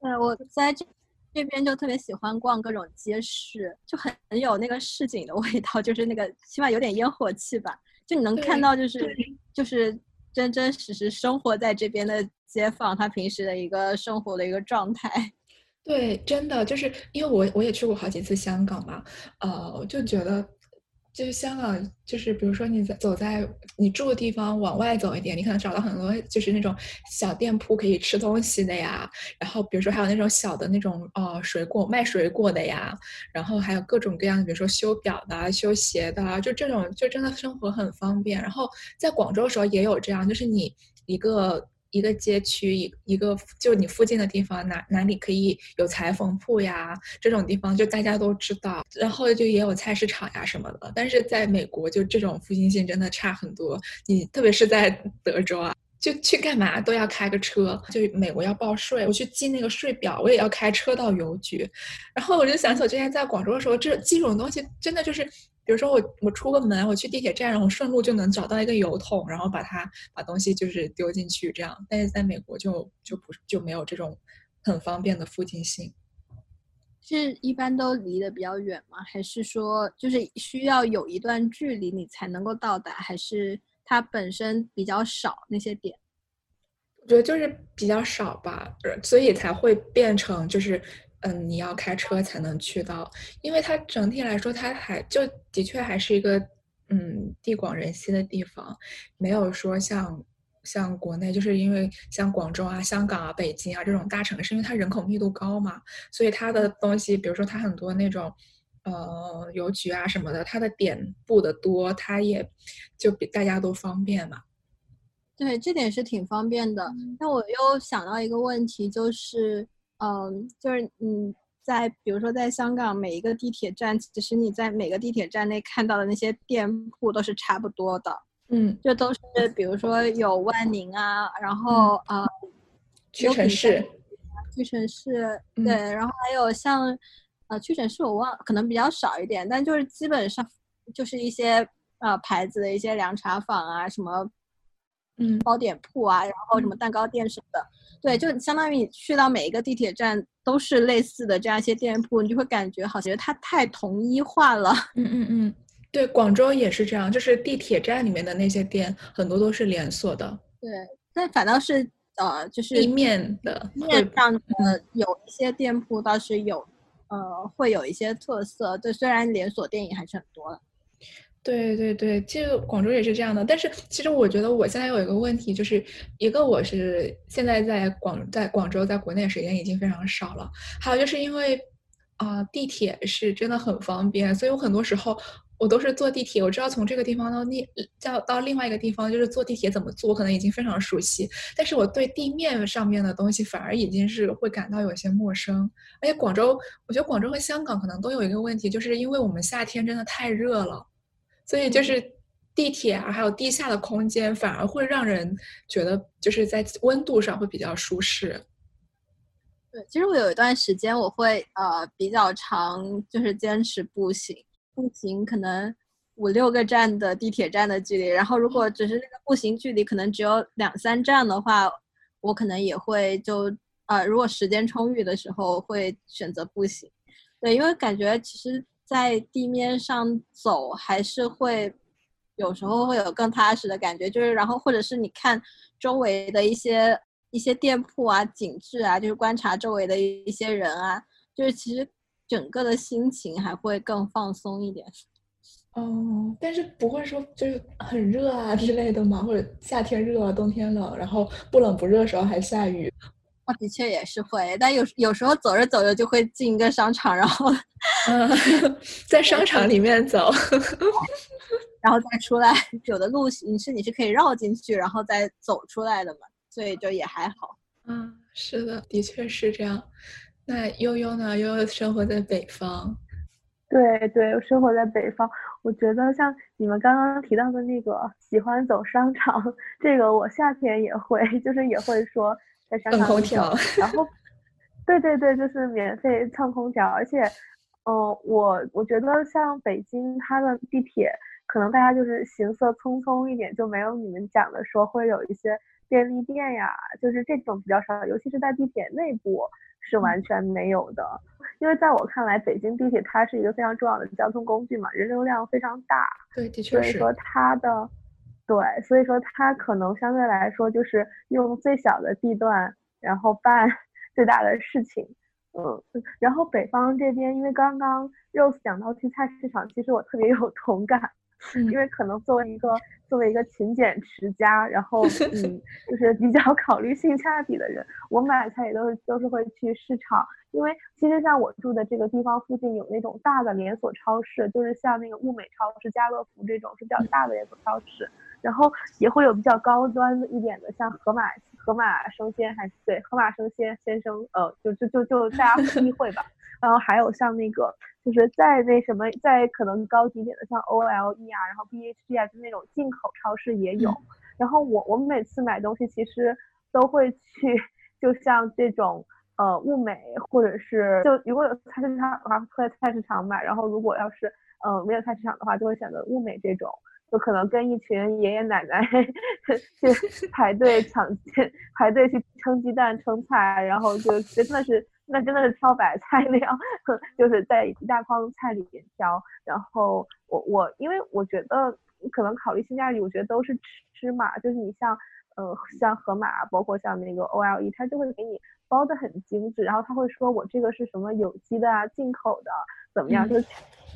对，我在这这边就特别喜欢逛各种街市，就很很有那个市井的味道，就是那个起码有点烟火气吧，就你能看到就是就是真真实实生活在这边的街坊他平时的一个生活的一个状态。对，真的就是因为我我也去过好几次香港嘛，呃，我就觉得。就是香港，就是比如说你在走在你住的地方往外走一点，你可能找到很多就是那种小店铺可以吃东西的呀。然后比如说还有那种小的那种呃水果卖水果的呀。然后还有各种各样的，比如说修表的、修鞋的，就这种就真的生活很方便。然后在广州的时候也有这样，就是你一个。一个街区一一个就你附近的地方哪哪里可以有裁缝铺呀？这种地方就大家都知道，然后就也有菜市场呀什么的。但是在美国就这种附近性真的差很多。你特别是在德州啊，就去干嘛都要开个车。就美国要报税，我去寄那个税表，我也要开车到邮局。然后我就想起我之前在广州的时候，这这种东西真的就是。比如说我我出个门，我去地铁站，然后顺路就能找到一个油桶，然后把它把东西就是丢进去这样。但是在美国就就不就没有这种很方便的附近性。是一般都离得比较远吗？还是说就是需要有一段距离你才能够到达？还是它本身比较少那些点？我觉得就是比较少吧，所以才会变成就是。嗯，你要开车才能去到，因为它整体来说，它还就的确还是一个嗯地广人稀的地方，没有说像像国内，就是因为像广州啊、香港啊、北京啊这种大城市，因为它人口密度高嘛，所以它的东西，比如说它很多那种呃邮局啊什么的，它的点布的多，它也就比大家都方便嘛。对，这点是挺方便的。那我又想到一个问题，就是。嗯，就是嗯在比如说在香港每一个地铁站，其实你在每个地铁站内看到的那些店铺都是差不多的。嗯，这都是比如说有万宁啊，然后呃，屈臣氏，屈臣氏，对，然后还有像呃屈臣氏我忘，可能比较少一点，但就是基本上就是一些呃牌子的一些凉茶坊啊，什么嗯糕点铺啊，然后什么蛋糕店什么的。对，就相当于你去到每一个地铁站都是类似的这样一些店铺，你就会感觉好像它太统一化了。嗯嗯嗯，对，广州也是这样，就是地铁站里面的那些店很多都是连锁的。对，但反倒是呃，就是地面的面上的有一些店铺倒是有，呃，会有一些特色。对，虽然连锁店也还是很多的。对对对，其实广州也是这样的。但是其实我觉得我现在有一个问题，就是一个我是现在在广在广州，在国内时间已经非常少了。还有就是因为啊，地铁是真的很方便，所以我很多时候我都是坐地铁。我知道从这个地方到另到到另外一个地方，就是坐地铁怎么坐，我可能已经非常熟悉。但是我对地面上面的东西反而已经是会感到有些陌生。而且广州，我觉得广州和香港可能都有一个问题，就是因为我们夏天真的太热了。所以就是地铁啊，还有地下的空间，反而会让人觉得就是在温度上会比较舒适。对，其实我有一段时间我会呃比较长，就是坚持步行，步行可能五六个站的地铁站的距离，然后如果只是那个步行距离可能只有两三站的话，我可能也会就呃如果时间充裕的时候会选择步行。对，因为感觉其实。在地面上走还是会有时候会有更踏实的感觉，就是然后或者是你看周围的一些一些店铺啊、景致啊，就是观察周围的一些人啊，就是其实整个的心情还会更放松一点。哦，但是不会说就是很热啊之类的吗？或者夏天热啊，冬天冷，然后不冷不热时候还下雨。啊，的确也是会，但有有时候走着走着就会进一个商场，然后，嗯，在商场里面走，然后再出来。有的路你是你是可以绕进去，然后再走出来的嘛，所以就也还好。嗯，是的，的确是这样。那悠悠呢？悠悠生活在北方。对对，生活在北方。我觉得像你们刚刚提到的那个喜欢走商场，这个我夏天也会，就是也会说。在商场里，然后，对对对，就是免费蹭空调，而且，嗯，我我觉得像北京它的地铁，可能大家就是行色匆匆一点，就没有你们讲的说会有一些便利店呀，就是这种比较少，尤其是在地铁内部是完全没有的。因为在我看来，北京地铁它是一个非常重要的交通工具嘛，人流量非常大，对，的确是。所以说它的。对，所以说它可能相对来说就是用最小的地段，然后办 最大的事情。嗯，然后北方这边，因为刚刚 Rose 讲到去菜市场，其实我特别有同感。因为可能作为一个作为一个勤俭持家，然后 嗯，就是比较考虑性价比的人，我买菜也都是都是会去市场。因为其实像我住的这个地方附近有那种大的连锁超市，就是像那个物美超市、家乐福这种是比较大的连锁超市，然后也会有比较高端一点的，像盒马盒马生鲜还是对盒马生鲜先生，呃，就就就就大家意会吧。然后还有像那个，就是在那什么，在可能高级点的，像 O L E 啊，然后 B H G 啊，就那种进口超市也有。然后我我们每次买东西其实都会去，就像这种呃物美，或者是就如果有菜市场的话会在菜市场买，然后如果要是呃没有菜市场的话，就会选择物美这种，就可能跟一群爷爷奶奶 去排队抢排队去称鸡蛋称菜，然后就真的是。那真的是挑白菜那样，就是在一大筐菜里面挑。然后我我因为我觉得可能考虑性价比，我觉得都是吃嘛。就是你像呃像盒马，包括像那个 O L E，它就会给你包的很精致。然后他会说我这个是什么有机的啊，进口的怎么样？就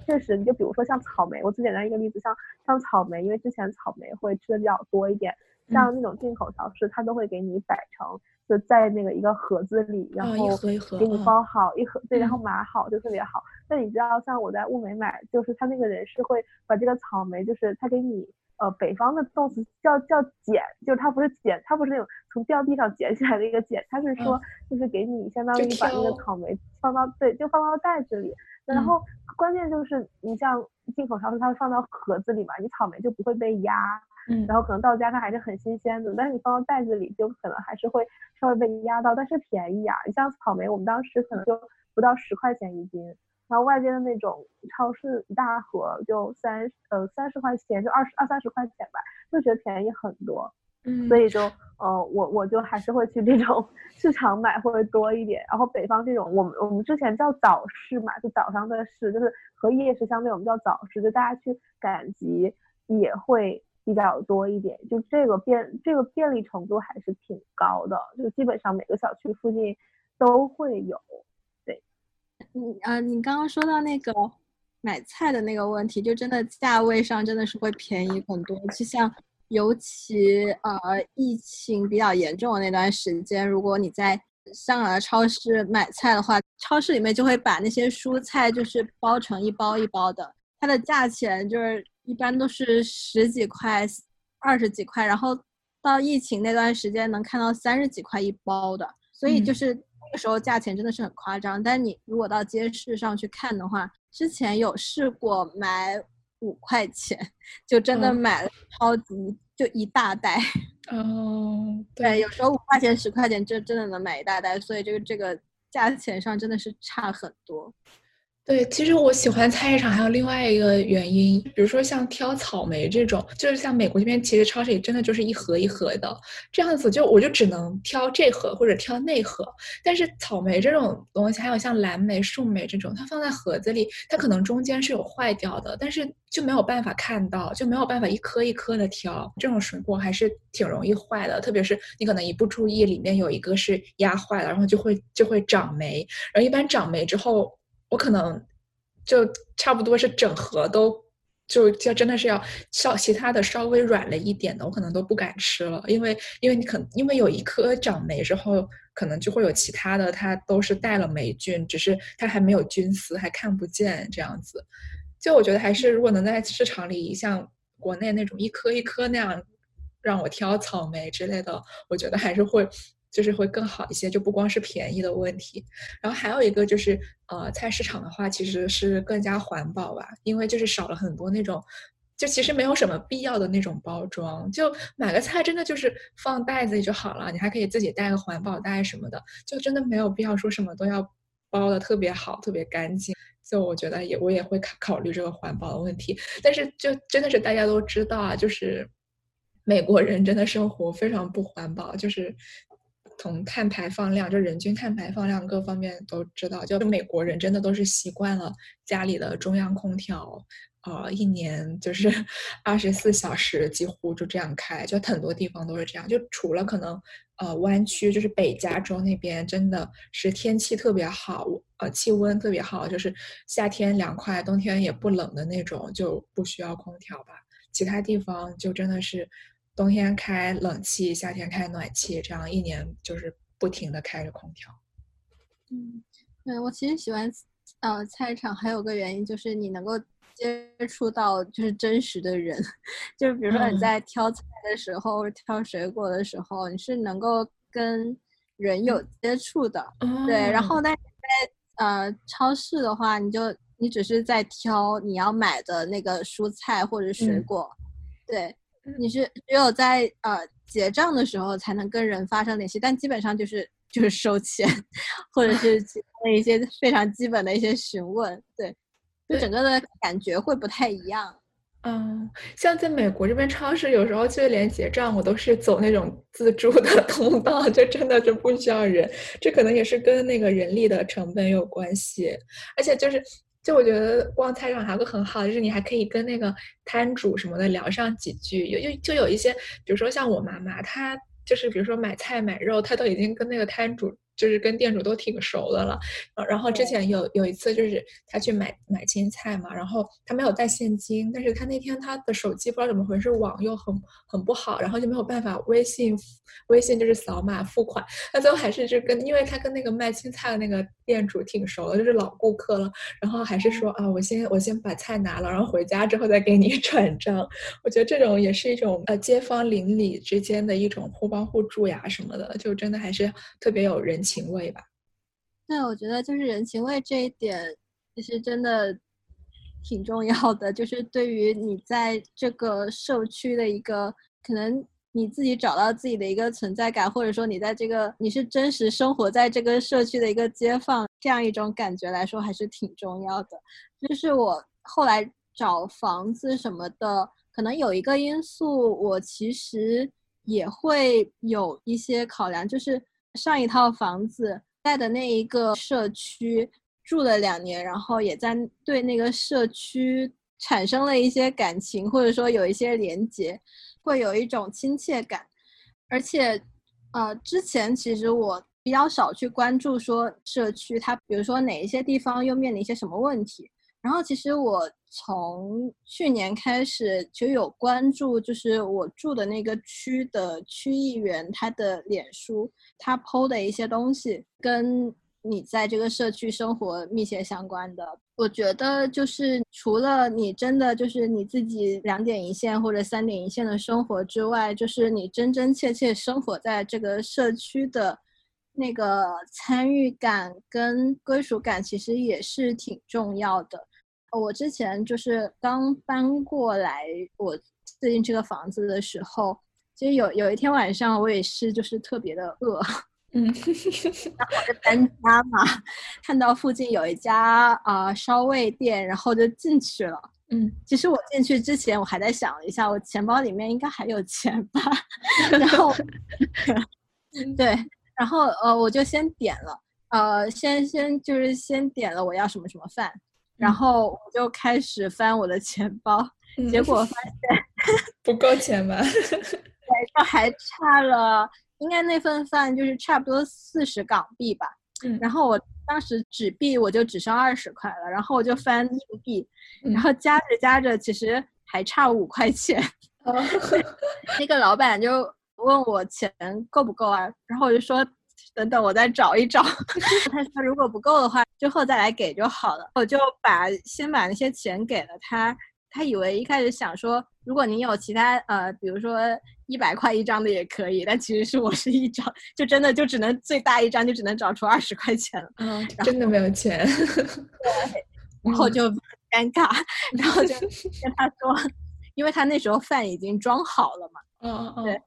确实，你就比如说像草莓，我最简单一个例子，像像草莓，因为之前草莓会吃的比较多一点，像那种进口超市，它都会给你摆成。就在那个一个盒子里，然后给你包好一盒，对，然后码好就特别好。那你知道，像我在物美买，就是他那个人是会把这个草莓，就是他给你，呃，北方的动词叫叫捡，就是它不是捡，它不是那种从掉地上捡起来的一个捡，它是说就是给你相当于把那个草莓放到对，就放到袋子里。然后关键就是你像进口超市，它会放到盒子里嘛，你草莓就不会被压。嗯，然后可能到家它还是很新鲜的，但是你放到袋子里就可能还是会稍微被压到，但是便宜啊！你像草莓，我们当时可能就不到十块钱一斤，然后外边的那种超市一大盒就三呃三十块钱，就二十二三十块钱吧，就觉得便宜很多。嗯，所以就呃我我就还是会去这种市场买会多一点。然后北方这种我们我们之前叫早市嘛，就早上的市，就是和夜市相对，我们叫早市，就大家去赶集也会。比较多一点，就这个便这个便利程度还是挺高的，就基本上每个小区附近都会有。对，你啊，你刚刚说到那个买菜的那个问题，就真的价位上真的是会便宜很多。就像尤其呃疫情比较严重的那段时间，如果你在香港的超市买菜的话，超市里面就会把那些蔬菜就是包成一包一包的，它的价钱就是。一般都是十几块、二十几块，然后到疫情那段时间能看到三十几块一包的，所以就是那个时候价钱真的是很夸张。但你如果到街市上去看的话，之前有试过买五块钱，就真的买了超级就一大袋。哦，对，有时候五块钱、十块钱就真的能买一大袋，所以这个这个价钱上真的是差很多。对，其实我喜欢菜市场还有另外一个原因，比如说像挑草莓这种，就是像美国这边其实超市里真的就是一盒一盒的这样子，就我就只能挑这盒或者挑那盒。但是草莓这种东西，还有像蓝莓、树莓这种，它放在盒子里，它可能中间是有坏掉的，但是就没有办法看到，就没有办法一颗一颗的挑。这种水果还是挺容易坏的，特别是你可能一不注意，里面有一个是压坏了，然后就会就会长霉。然后一般长霉之后。我可能就差不多是整盒都就就真的是要稍其他的稍微软了一点的，我可能都不敢吃了，因为因为你可因为有一颗长霉之后，可能就会有其他的，它都是带了霉菌，只是它还没有菌丝，还看不见这样子。就我觉得还是如果能在市场里像国内那种一颗一颗那样让我挑草莓之类的，我觉得还是会。就是会更好一些，就不光是便宜的问题，然后还有一个就是，呃，菜市场的话其实是更加环保吧，因为就是少了很多那种，就其实没有什么必要的那种包装，就买个菜真的就是放袋子里就好了，你还可以自己带个环保袋什么的，就真的没有必要说什么都要包的特别好、特别干净。就我觉得也我也会考考虑这个环保的问题，但是就真的是大家都知道啊，就是美国人真的生活非常不环保，就是。从碳排放量，就人均碳排放量各方面都知道，就美国人真的都是习惯了家里的中央空调，呃一年就是 二十四小时几乎就这样开，就很多地方都是这样。就除了可能呃湾区，就是北加州那边真的是天气特别好，呃气温特别好，就是夏天凉快，冬天也不冷的那种，就不需要空调吧。其他地方就真的是冬天开冷气，夏天开暖气，这样一年就是不停的开着空调。嗯，对我其实喜欢，呃，菜场还有个原因就是你能够接触到就是真实的人，就是比如说你在挑菜的时候、挑水果的时候，你是能够跟人有接触的。对，然后但是在呃超市的话，你就你只是在挑你要买的那个蔬菜或者水果，对，你是只有在呃结账的时候才能跟人发生联系，但基本上就是。就是收钱，或者是 其他的一些非常基本的一些询问，对，就整个的感觉会不太一样。嗯，像在美国这边超市，有时候就连结账我都是走那种自助的通道，就真的就不需要人。这可能也是跟那个人力的成本有关系，而且就是，就我觉得逛菜市场还有个很好，就是你还可以跟那个摊主什么的聊上几句。有有就有一些，比如说像我妈妈，她。就是比如说买菜买肉，她都已经跟那个摊主。就是跟店主都挺熟的了，然后之前有有一次就是他去买买青菜嘛，然后他没有带现金，但是他那天他的手机不知道怎么回事，网又很很不好，然后就没有办法微信微信就是扫码付款，他最后还是就跟因为他跟那个卖青菜的那个店主挺熟的，就是老顾客了，然后还是说啊我先我先把菜拿了，然后回家之后再给你 转账。我觉得这种也是一种呃街坊邻里之间的一种互帮互助呀什么的，就真的还是特别有人情。味吧，对，我觉得就是人情味这一点，其实真的挺重要的。就是对于你在这个社区的一个，可能你自己找到自己的一个存在感，或者说你在这个你是真实生活在这个社区的一个街坊，这样一种感觉来说，还是挺重要的。就是我后来找房子什么的，可能有一个因素，我其实也会有一些考量，就是。上一套房子在的那一个社区住了两年，然后也在对那个社区产生了一些感情，或者说有一些连接，会有一种亲切感。而且，呃，之前其实我比较少去关注说社区它，比如说哪一些地方又面临一些什么问题。然后，其实我从去年开始就有关注，就是我住的那个区的区议员他的脸书，他 PO 的一些东西，跟你在这个社区生活密切相关的。我觉得，就是除了你真的就是你自己两点一线或者三点一线的生活之外，就是你真真切切生活在这个社区的那个参与感跟归属感，其实也是挺重要的。我之前就是刚搬过来我最近这个房子的时候，其实有有一天晚上我也是就是特别的饿，嗯，然后就搬家嘛，看到附近有一家啊烧味店，然后就进去了。嗯，其实我进去之前我还在想了一下，我钱包里面应该还有钱吧，然后 对，然后呃我就先点了，呃先先就是先点了我要什么什么饭。然后我就开始翻我的钱包，结果发现 不够钱吧？对，就还差了，应该那份饭就是差不多四十港币吧。嗯，然后我当时纸币我就只剩二十块了，然后我就翻硬币，然后加着加着，其实还差五块钱。那个老板就问我钱够不够啊？然后我就说。等等，我再找一找。他说如果不够的话，之后再来给就好了。我就把先把那些钱给了他。他以为一开始想说，如果您有其他呃，比如说一百块一张的也可以，但其实是我是一张，就真的就只能最大一张就只能找出二十块钱了。嗯，真的没有钱。对，然后就尴尬，然后就 跟他说，因为他那时候饭已经装好了嘛。嗯嗯。对。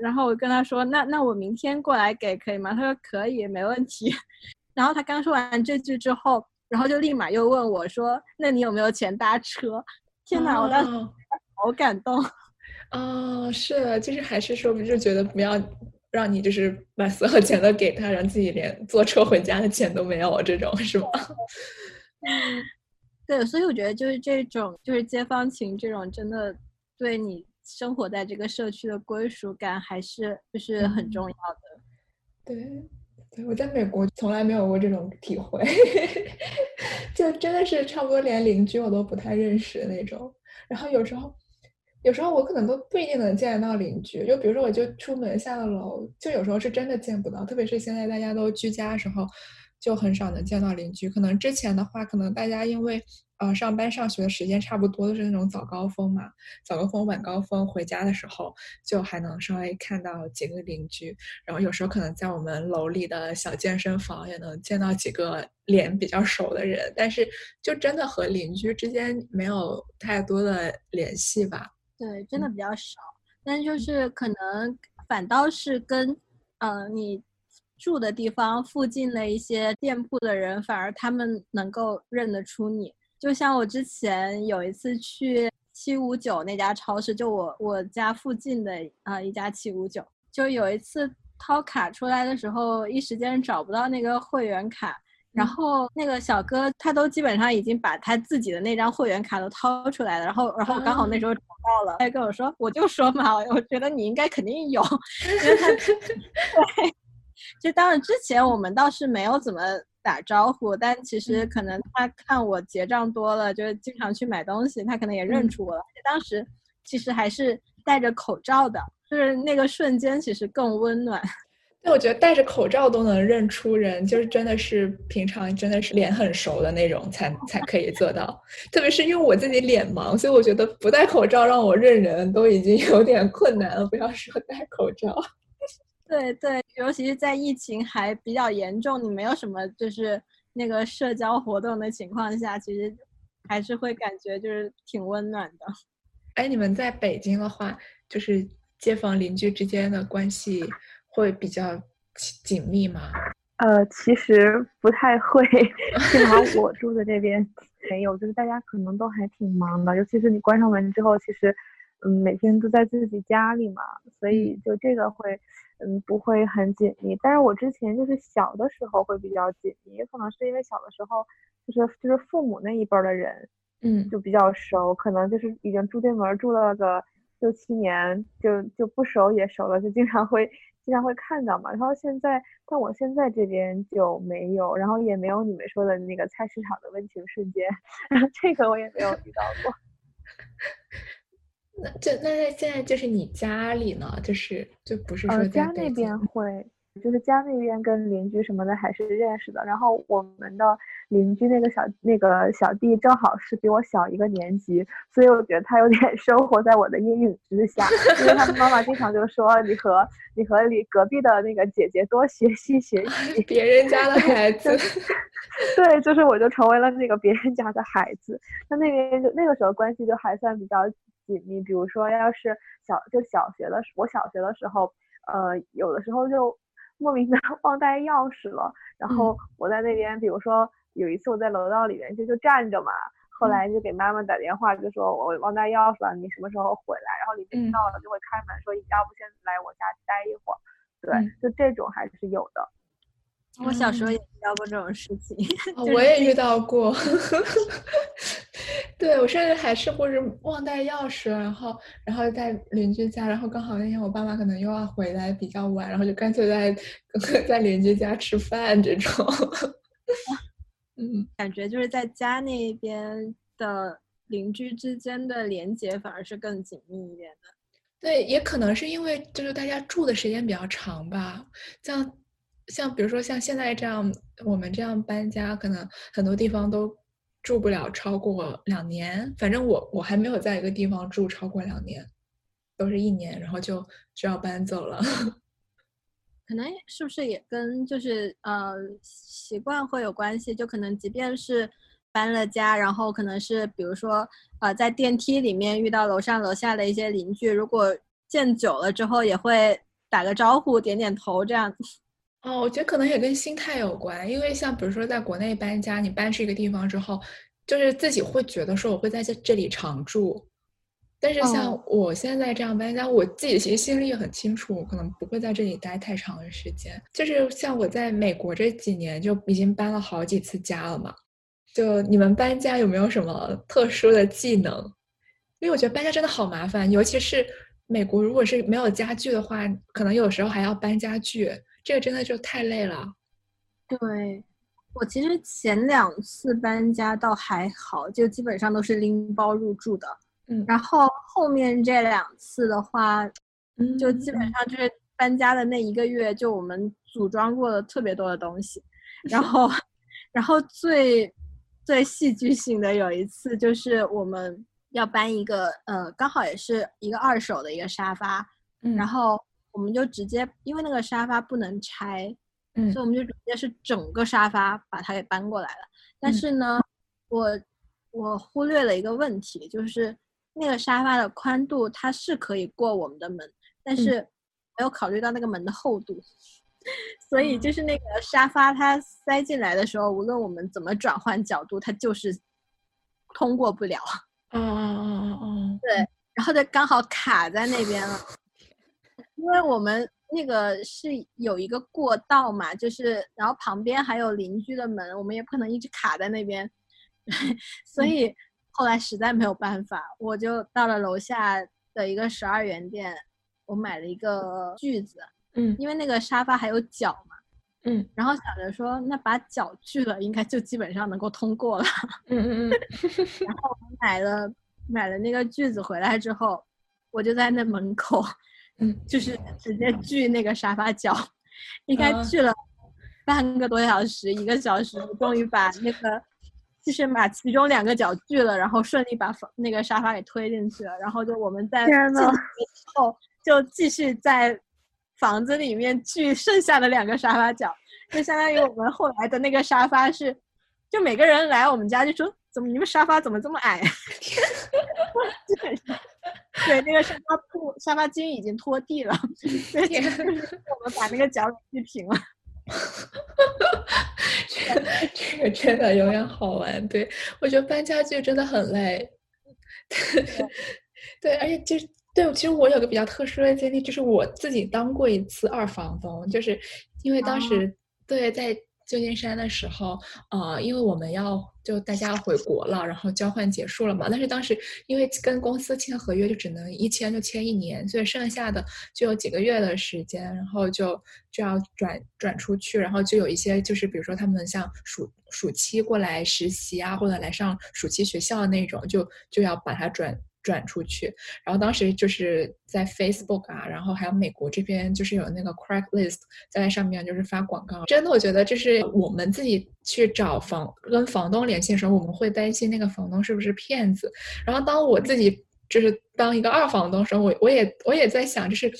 然后我跟他说：“那那我明天过来给可以吗？”他说：“可以，没问题。”然后他刚说完这句之后，然后就立马又问我说：“那你有没有钱搭车？”天哪，我当时好感动。哦，是，就是还是说，就觉得不要让你就是把所有钱都给他，让自己连坐车回家的钱都没有，这种是吗？对，所以我觉得就是这种就是街坊情这种，真的对你生活在这个社区的归属感还是就是很重要的。对，对我在美国从来没有过这种体会，就真的是差不多连邻居我都不太认识的那种。然后有时候，有时候我可能都不一定能见得到邻居。就比如说，我就出门下了楼，就有时候是真的见不到。特别是现在大家都居家的时候。就很少能见到邻居，可能之前的话，可能大家因为呃上班上学的时间差不多，都是那种早高峰嘛，早高峰晚高峰回家的时候，就还能稍微看到几个邻居，然后有时候可能在我们楼里的小健身房也能见到几个脸比较熟的人，但是就真的和邻居之间没有太多的联系吧？对，真的比较少，但就是可能反倒是跟呃你。住的地方附近的一些店铺的人，反而他们能够认得出你。就像我之前有一次去七五九那家超市，就我我家附近的啊一家七五九，就有一次掏卡出来的时候，一时间找不到那个会员卡，然后那个小哥他都基本上已经把他自己的那张会员卡都掏出来了，然后然后刚好那时候找到了，他跟我说，我就说嘛，我觉得你应该肯定有，因为他 对。就当然之前我们倒是没有怎么打招呼，但其实可能他看我结账多了，就是经常去买东西，他可能也认出我了。当时其实还是戴着口罩的，就是那个瞬间其实更温暖。那我觉得戴着口罩都能认出人，就是真的是平常真的是脸很熟的那种才才可以做到。特别是因为我自己脸盲，所以我觉得不戴口罩让我认人都已经有点困难了，不要说戴口罩。对 对，尤其是在疫情还比较严重，你没有什么就是那个社交活动的情况下，其实还是会感觉就是挺温暖的。哎，你们在北京的话，就是街坊邻居之间的关系会比较紧密吗？呃，其实不太会，起码我住的这边没有，就是大家可能都还挺忙的，尤其是你关上门之后，其实嗯每天都在自己家里嘛，所以就这个会。嗯，不会很紧密，但是我之前就是小的时候会比较紧密，也可能是因为小的时候就是就是父母那一辈的人，嗯，就比较熟，可能就是已经住对门住了个六七年，就就不熟也熟了，就经常会经常会看到嘛。然后现在，但我现在这边就没有，然后也没有你们说的那个菜市场的温情瞬间，这个我也没有遇到过。那这那在现在就是你家里呢，就是就不是说家那边会，就是家那边跟邻居什么的还是认识的。然后我们的邻居那个小那个小弟正好是比我小一个年级，所以我觉得他有点 生活在我的阴影之下，因为他们妈妈经常就说你和你和你隔壁的那个姐姐多学习学习，别人家的孩子，对，就是我就成为了那个别人家的孩子。那那边就那个时候关系就还算比较。紧密，比如说，要是小就小学的时，我小学的时候，呃，有的时候就莫名的 忘带钥匙了，然后我在那边，比如说有一次我在楼道里面就就站着嘛，后来就给妈妈打电话，就说我忘带钥匙了，你什么时候回来？然后邻居到了就会开门说，要不先来我家待一会儿，对，就这种还是有的。我小时候也遇到过这种事情，我也遇到过。对我甚至还是或者忘带钥匙，然后然后在邻居家，然后刚好那天我爸妈可能又要回来比较晚，然后就干脆在 在邻居家吃饭这种。嗯，感觉就是在家那边的邻居之间的连接反而是更紧密一点的。对，也可能是因为就是大家住的时间比较长吧，像。像比如说像现在这样，我们这样搬家，可能很多地方都住不了超过两年。反正我我还没有在一个地方住超过两年，都是一年，然后就就要搬走了。可能是不是也跟就是呃习惯会有关系？就可能即便是搬了家，然后可能是比如说呃在电梯里面遇到楼上楼下的一些邻居，如果见久了之后，也会打个招呼、点点头这样。哦，我觉得可能也跟心态有关，因为像比如说在国内搬家，你搬去一个地方之后，就是自己会觉得说我会在这这里常住，但是像我现在这样搬家，我自己其实心里也很清楚，我可能不会在这里待太长的时间。就是像我在美国这几年就已经搬了好几次家了嘛，就你们搬家有没有什么特殊的技能？因为我觉得搬家真的好麻烦，尤其是美国，如果是没有家具的话，可能有时候还要搬家具，这个真的就太累了。对，我其实前两次搬家倒还好，就基本上都是拎包入住的。嗯，然后后面这两次的话，嗯就基本上就是搬家的那一个月，就我们组装过了特别多的东西，然后，然后最最戏剧性的有一次就是我们要搬一个呃，刚好也是一个二手的一个沙发，嗯，然后我们就直接因为那个沙发不能拆，嗯。所以我们就直接是整个沙发把它给搬过来了。但嗯。是呢，我我忽略了一个问题，就是那个沙发的宽度它是可以过我们的门，但嗯。是没有考虑到那个门的厚度，所以哦。就是那个沙发它塞进来的时候，无论我们怎么转换角度，它就是通过不了。嗯嗯嗯嗯嗯，对，然后就刚好卡在那边了，因为我们那个是有一个过道嘛，就是然后旁边还有邻居的门，我们也不可能一直卡在那边，所嗯。以后来实在没有办法，我就到了楼下的一个十二元店，我买了一个锯子，嗯。因为那个沙发还有脚嘛，嗯。然后想着说那把脚锯了，应该就基本上能够通过了。嗯嗯嗯。然后，买了买了那个锯子回来之后，我就在那门口，嗯，就是直接锯那个沙发角，应该啊锯了半个多小时，一个小时，终于把那个就是把其中两个角锯了，然后顺利把房那个沙发给推进去了，然后就我们在进去之后就继续在房子里面锯剩下的两个沙发角，就相当于我们后来的那个沙发是，就每个人来我们家就说，怎么你们沙发怎么这么矮？基本上，对，那个沙发铺沙发巾已经拖地了，所以就是我们把那个脚给锯平了。这个这个真的有点好玩。对我觉得搬家具真的很累。对，而且就是对，其实我有个比较特殊的经历，就是我自己当过一次二房东，就是因为当时、对在旧金山的时候，呃，因为我们要就大家要回国了，然后交换结束了嘛，但是当时因为跟公司签合约就只能一签就签一年，所以剩下的就有几个月的时间，然后就就要转转出去，然后就有一些就是比如说他们像暑暑期过来实习啊，或者来上暑期学校那种，就就要把它转。转出去，然后当时就是在 Facebook 啊，然后还有美国这边就是有那个 Craigslist 在上面就是发广告。真的，我觉得就是我们自己去找房跟房东联系的时候，我们会担心那个房东是不是骗子。然后当我自己就是当一个二房东的时候，我我也我也在想，就是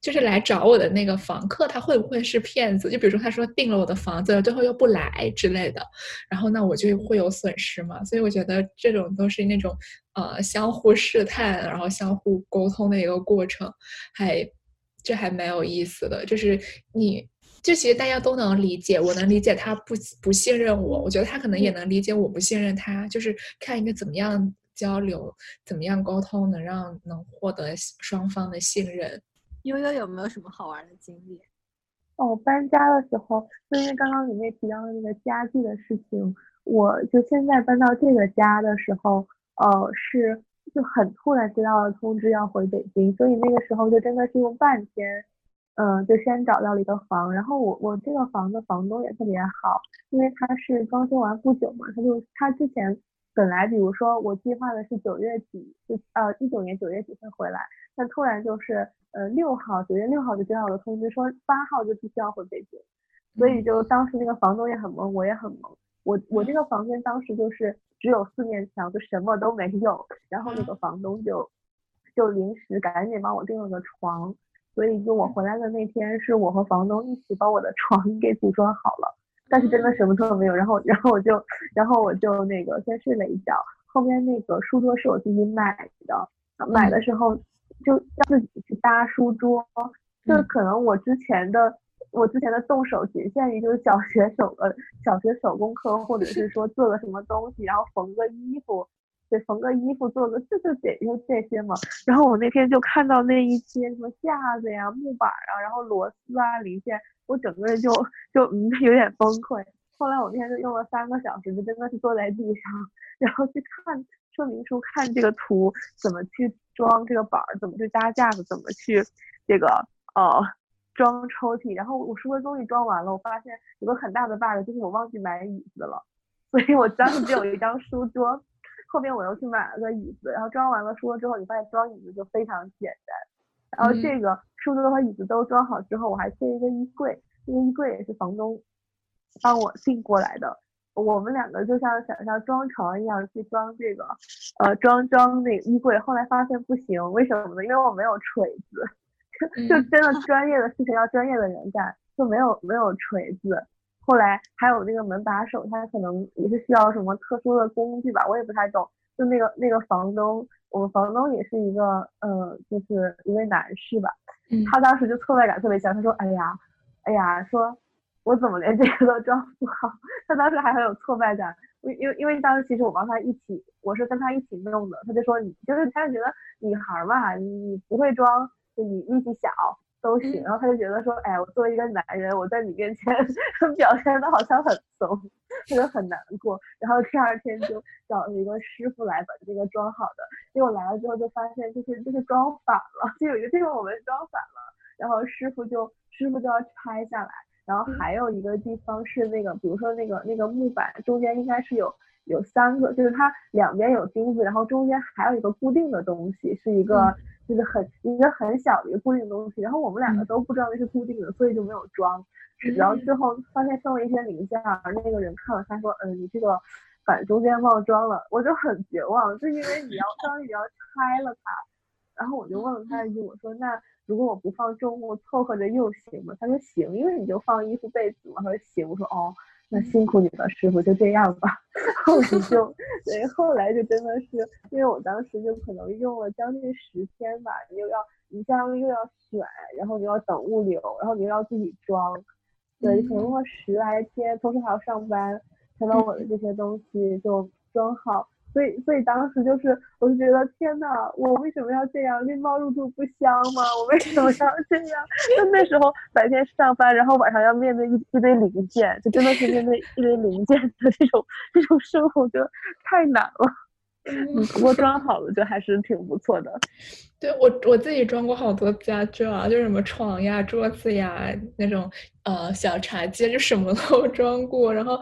就是来找我的那个房客，他会不会是骗子？就比如说他说订了我的房子，最后又不来之类的，然后那我就会有损失嘛。所以我觉得这种都是那种呃相互试探，然后相互沟通的一个过程，还这还蛮有意思的。就是你就其实大家都能理解，我能理解他不不信任我，我觉得他可能也能理解我不信任他，就是看一个怎么样交流，怎么样沟通，能让能获得双方的信任。悠悠有没有什么好玩的经历？哦，搬家的时候，就因为刚刚你妹提到的那个家具的事情，我就现在搬到这个家的时候，呃，是就很突然接到了通知要回北京，所以那个时候就真的是用半天，嗯、就先找到了一个房，然后我我这个房的房东也特别好，因为他是装修完不久嘛，他就他之前本来比如说我计划的是九月底，就呃一九年九月底会回来，但突然就是呃六号九月六号就接到了通知说八号就必须要回北京，所以就当时那个房东也很懵，我也很懵。我我这个房间当时就是只有四面墙，就什么都没有，然后那个房东就就临时赶紧帮我订了个床，所以就我回来的那天是我和房东一起把我的 床给组装好了，但是真的什么都没有，然后然后我就然后我就那个先睡了一觉，后面那个书桌是我自己买的，买的时候就要自己去搭书桌，就是嗯可能我之前的我之前的动手仅限于就是小学手呃小学手工课，或者是说做个什么东西，然后缝个衣服，对，缝个衣服，做个这就得就这些嘛。然后我那天就看到那一些什么架子呀、木板啊，然后螺丝啊、零件，我整个人就就嗯有点崩溃。后来我那天就用了三个小时，就真的是坐在地上，然后去看说明书，看这个图怎么去装这个板儿，怎么去搭架子，怎么去这个呃装抽屉。然后我书桌终于装完了，我发现有个很大的 bug，就是我忘记买椅子了，所以我当时只有一张书桌。后面我又去买了个椅子，然后装完了书桌之后，你发现装椅子就非常简单。然后这个书桌和椅子都装好之后，我还缺一个衣柜，这个衣柜也是房东帮我订过来的。我们两个就像想象装床一样去装这个，呃，装装那个衣柜。后来发现不行，为什么呢？因为我没有锤子，就真的专业的事情要专业的人干，就没有没有锤子。后来还有那个门把手，他可能也是需要什么特殊的工具吧，我也不太懂。就那个那个房东，我们房东也是一个，呃，就是一位男士吧。他当时就挫败感特别强，他说：“哎呀，哎呀，说我怎么连这个都装不好？”他当时还很有挫败感，因因为因为当时其实我帮他一起，我是跟他一起弄的。他就说：“你就是他就觉得女孩嘛，你不会装，就你力气小。”都行，然后他就觉得说，哎，我作为一个男人，我在你面前 表现的好像很怂，他就很难过。然后第二天就找了一个师傅来把这个装好的，结果来了之后就发现就是就是装反了，就有一个地方我们装反了，然后师傅就师傅就要拆下来，然后还有一个地方是那个，比如说那个那个木板中间应该是有有三个，就是它两边有钉子，然后中间还有一个固定的东西，是一个。就是很一个很小的一个固定东西，然后我们两个都不知道那是固定的，所以就没有装。然后最后发现剩了一些零件，那个人看了他说，嗯，你这个板中间忘装了，我就很绝望，就因为你要当你要拆了它。然后我就问了他一句，我说那如果我不放重物凑合着用行吗？他说行，因为你就放衣服被子嘛。他说行，我说哦。那辛苦你了，师傅，就这样吧。后来就，对，后来就真的是，因为我当时就可能用了将近十天吧，你又要，你像又要选，然后你要等物流，然后你又要自己装，对，可能用了十来天，同时还要上班，才把我的这些东西就装好。所以，所以当时就是，我就觉得天呐，我为什么要这样？拎包入住不香吗？我为什么要 这样？就那时候白天上班，然后晚上要面对一一堆零件，就真的是面对 一堆零件的这种这种生活，觉得太难了。嗯，不过装好了就还是挺不错的。对我我自己装过好多家具啊，就是什么床呀、桌子呀那种呃小茶几，就什么都 装过。然后，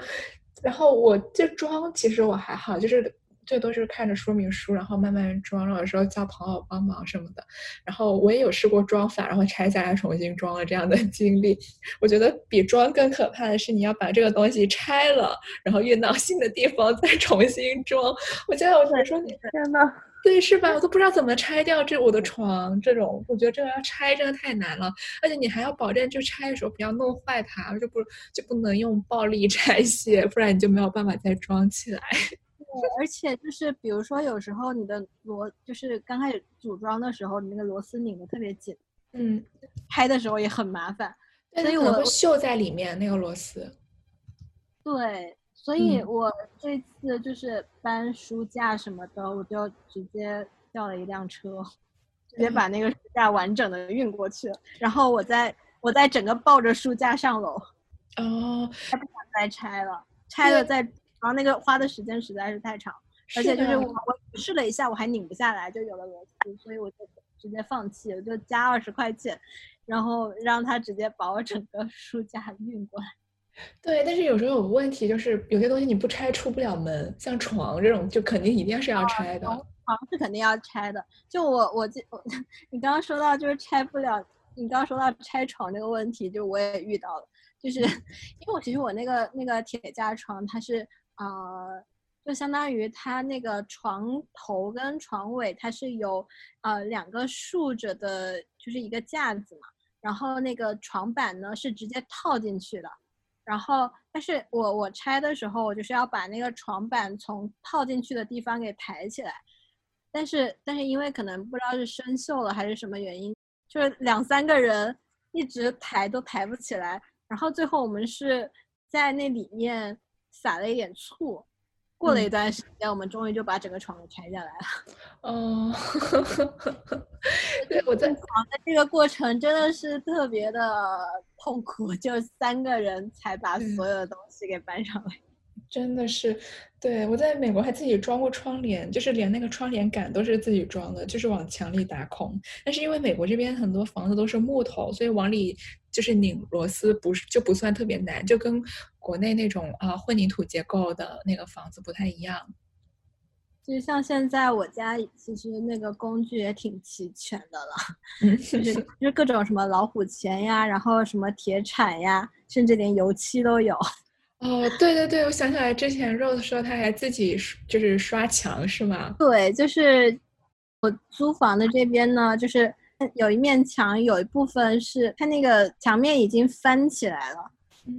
然后我这装其实我还好，就是。最多是看着说明书，然后慢慢装，然后有时候叫朋友帮忙什么的。然后我也有试过装反，然后拆下来重新装了这样的 经历。我觉得比装更可怕的是你要把这个东西拆了，然后运到新的地方再重新装。我现在我想说，你天呐，对，是吧？我都不知道怎么拆掉这我的床。这种我觉得这个要拆真的太难了，而且你还要保证就拆的时候不要弄坏它，就不就不能用暴力 拆卸，不然你就没有办法再装起来。对，而且就是比如说，有时候你的螺就是刚开始组装的时候，你那个螺丝拧的特别紧，嗯，拍的时候也很麻烦，所以我会锈在里面那个螺丝。对，所以我这次就是搬书架什么的，我就直接叫了一辆车，直接把那个书架完整的运过去，然后我再我再整个抱着书架上楼。哦，还不想再拆了，拆了再。然后那个花的时间实在是太长，而且就是我我试了一下，我还拧不下来，就有了螺丝，所以我就直接放弃，我就加二十块钱，然后让他直接把我整个书架运过来。对，但是有时候有个问题，就是有些东西你不拆出不了门，像床这种就肯定一定是要拆的。床是肯定要拆的。就我我记我 你刚刚说到就是拆不了，你刚刚说到拆床这个问题，就我也遇到了，就是 因为我其实我那个那个铁架床它是。呃，就相当于它那个床头跟床尾，它是有呃两个竖着的，就是一个架子嘛。然后那个床板呢是直接套进去的。然后，但是我我拆的时候，我就是要把那个床板从套进去的地方给抬起来。但是，但是因为可能不知道是生锈了还是什么原因，就是两三个人一直抬都抬不起来。然后最后我们是在那里面。撒了一点醋，过了一段时间，我们终于就把整个床给拆下来了。哦，对，我在床的这个过程真的是特别的痛苦，就三个人才把所有的东西给搬上来。真的是，对我在美国还自己装过窗帘，就是连那个窗帘杆都是自己装的，就是往墙里打孔。但是因为美国这边很多房子都是木头，所以往里就是拧螺丝不是就不算特别难，就跟国内那种啊混凝土结构的那个房子不太一样。就像现在我家其实那个工具也挺齐全的了，就是就是各种什么老虎钳呀，然后什么铁铲呀，甚至连油漆都有。哦，对对对，我想起来之前 Rose 说他还自己就是刷墙是吗？对，就是我租房的这边呢，就是有一面墙，有一部分是它那个墙面已经翻起来了，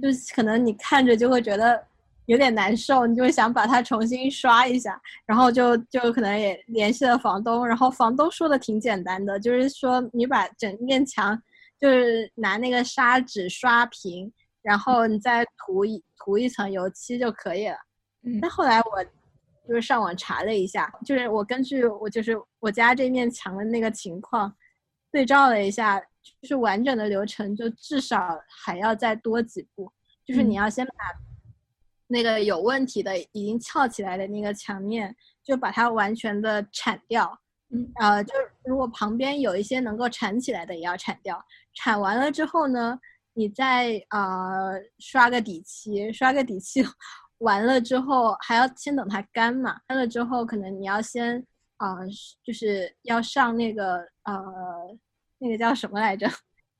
就是可能你看着就会觉得有点难受，你就会想把它重新刷一下，然后就就可能也联系了房东，然后房东说的挺简单的，就是说你把整面墙就是拿那个砂纸刷平。然后你再涂一涂一层油漆就可以了。但后来我就是上网查了一下，就是我根据我就是我家这面墙的那个情况对照了一下，就是完整的流程就至少还要再多几步。就是你要先把那个有问题的、已经翘起来的那个墙面，就把它完全的铲掉。嗯，呃，就如果旁边有一些能够铲起来的，也要铲掉。铲完了之后呢？你再呃刷个底漆，刷个底漆 完了之后还要先等它干嘛？干了之后可能你要先啊，就是要上那个呃那个叫什么来着？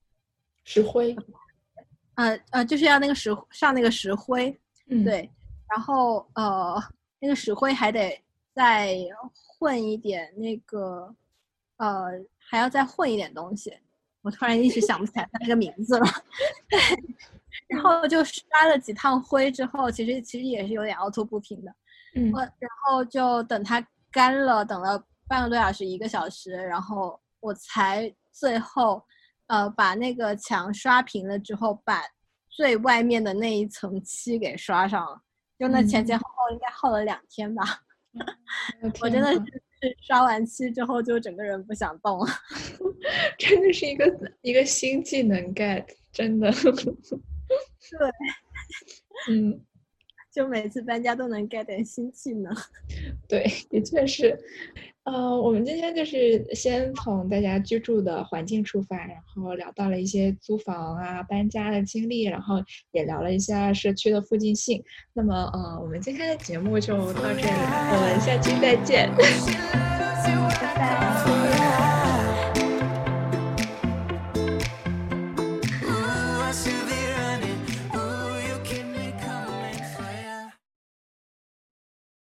石灰。呃呃，就是要那个石上那个石灰。嗯。对。然后呃那个石灰还得再混一点那个呃还要再混一点东西。我突然一时想不起来他那个名字了，对，然后就刷了几趟灰之后，其实其实也是有点凹凸不平的，嗯，然后就等它干了，等了半个多小时一个小时，然后我才最后，呃，把那个墙刷平了之后，把最外面的那一层漆给刷上了，就那前前后后应该耗了两天吧，我真的是。刷完漆之后就整个人不想动了，真的是一个一个新技能 get，真的。对，嗯，就每次搬家都能 get 点新技能。对，的确是。呃，我们今天就是先从大家居住的环境出发，然后聊到了一些租房啊、搬家的经历，然后也聊了一下社区的附近性。那么，呃，我们今天的节目就到这里，我们下期再见，拜拜。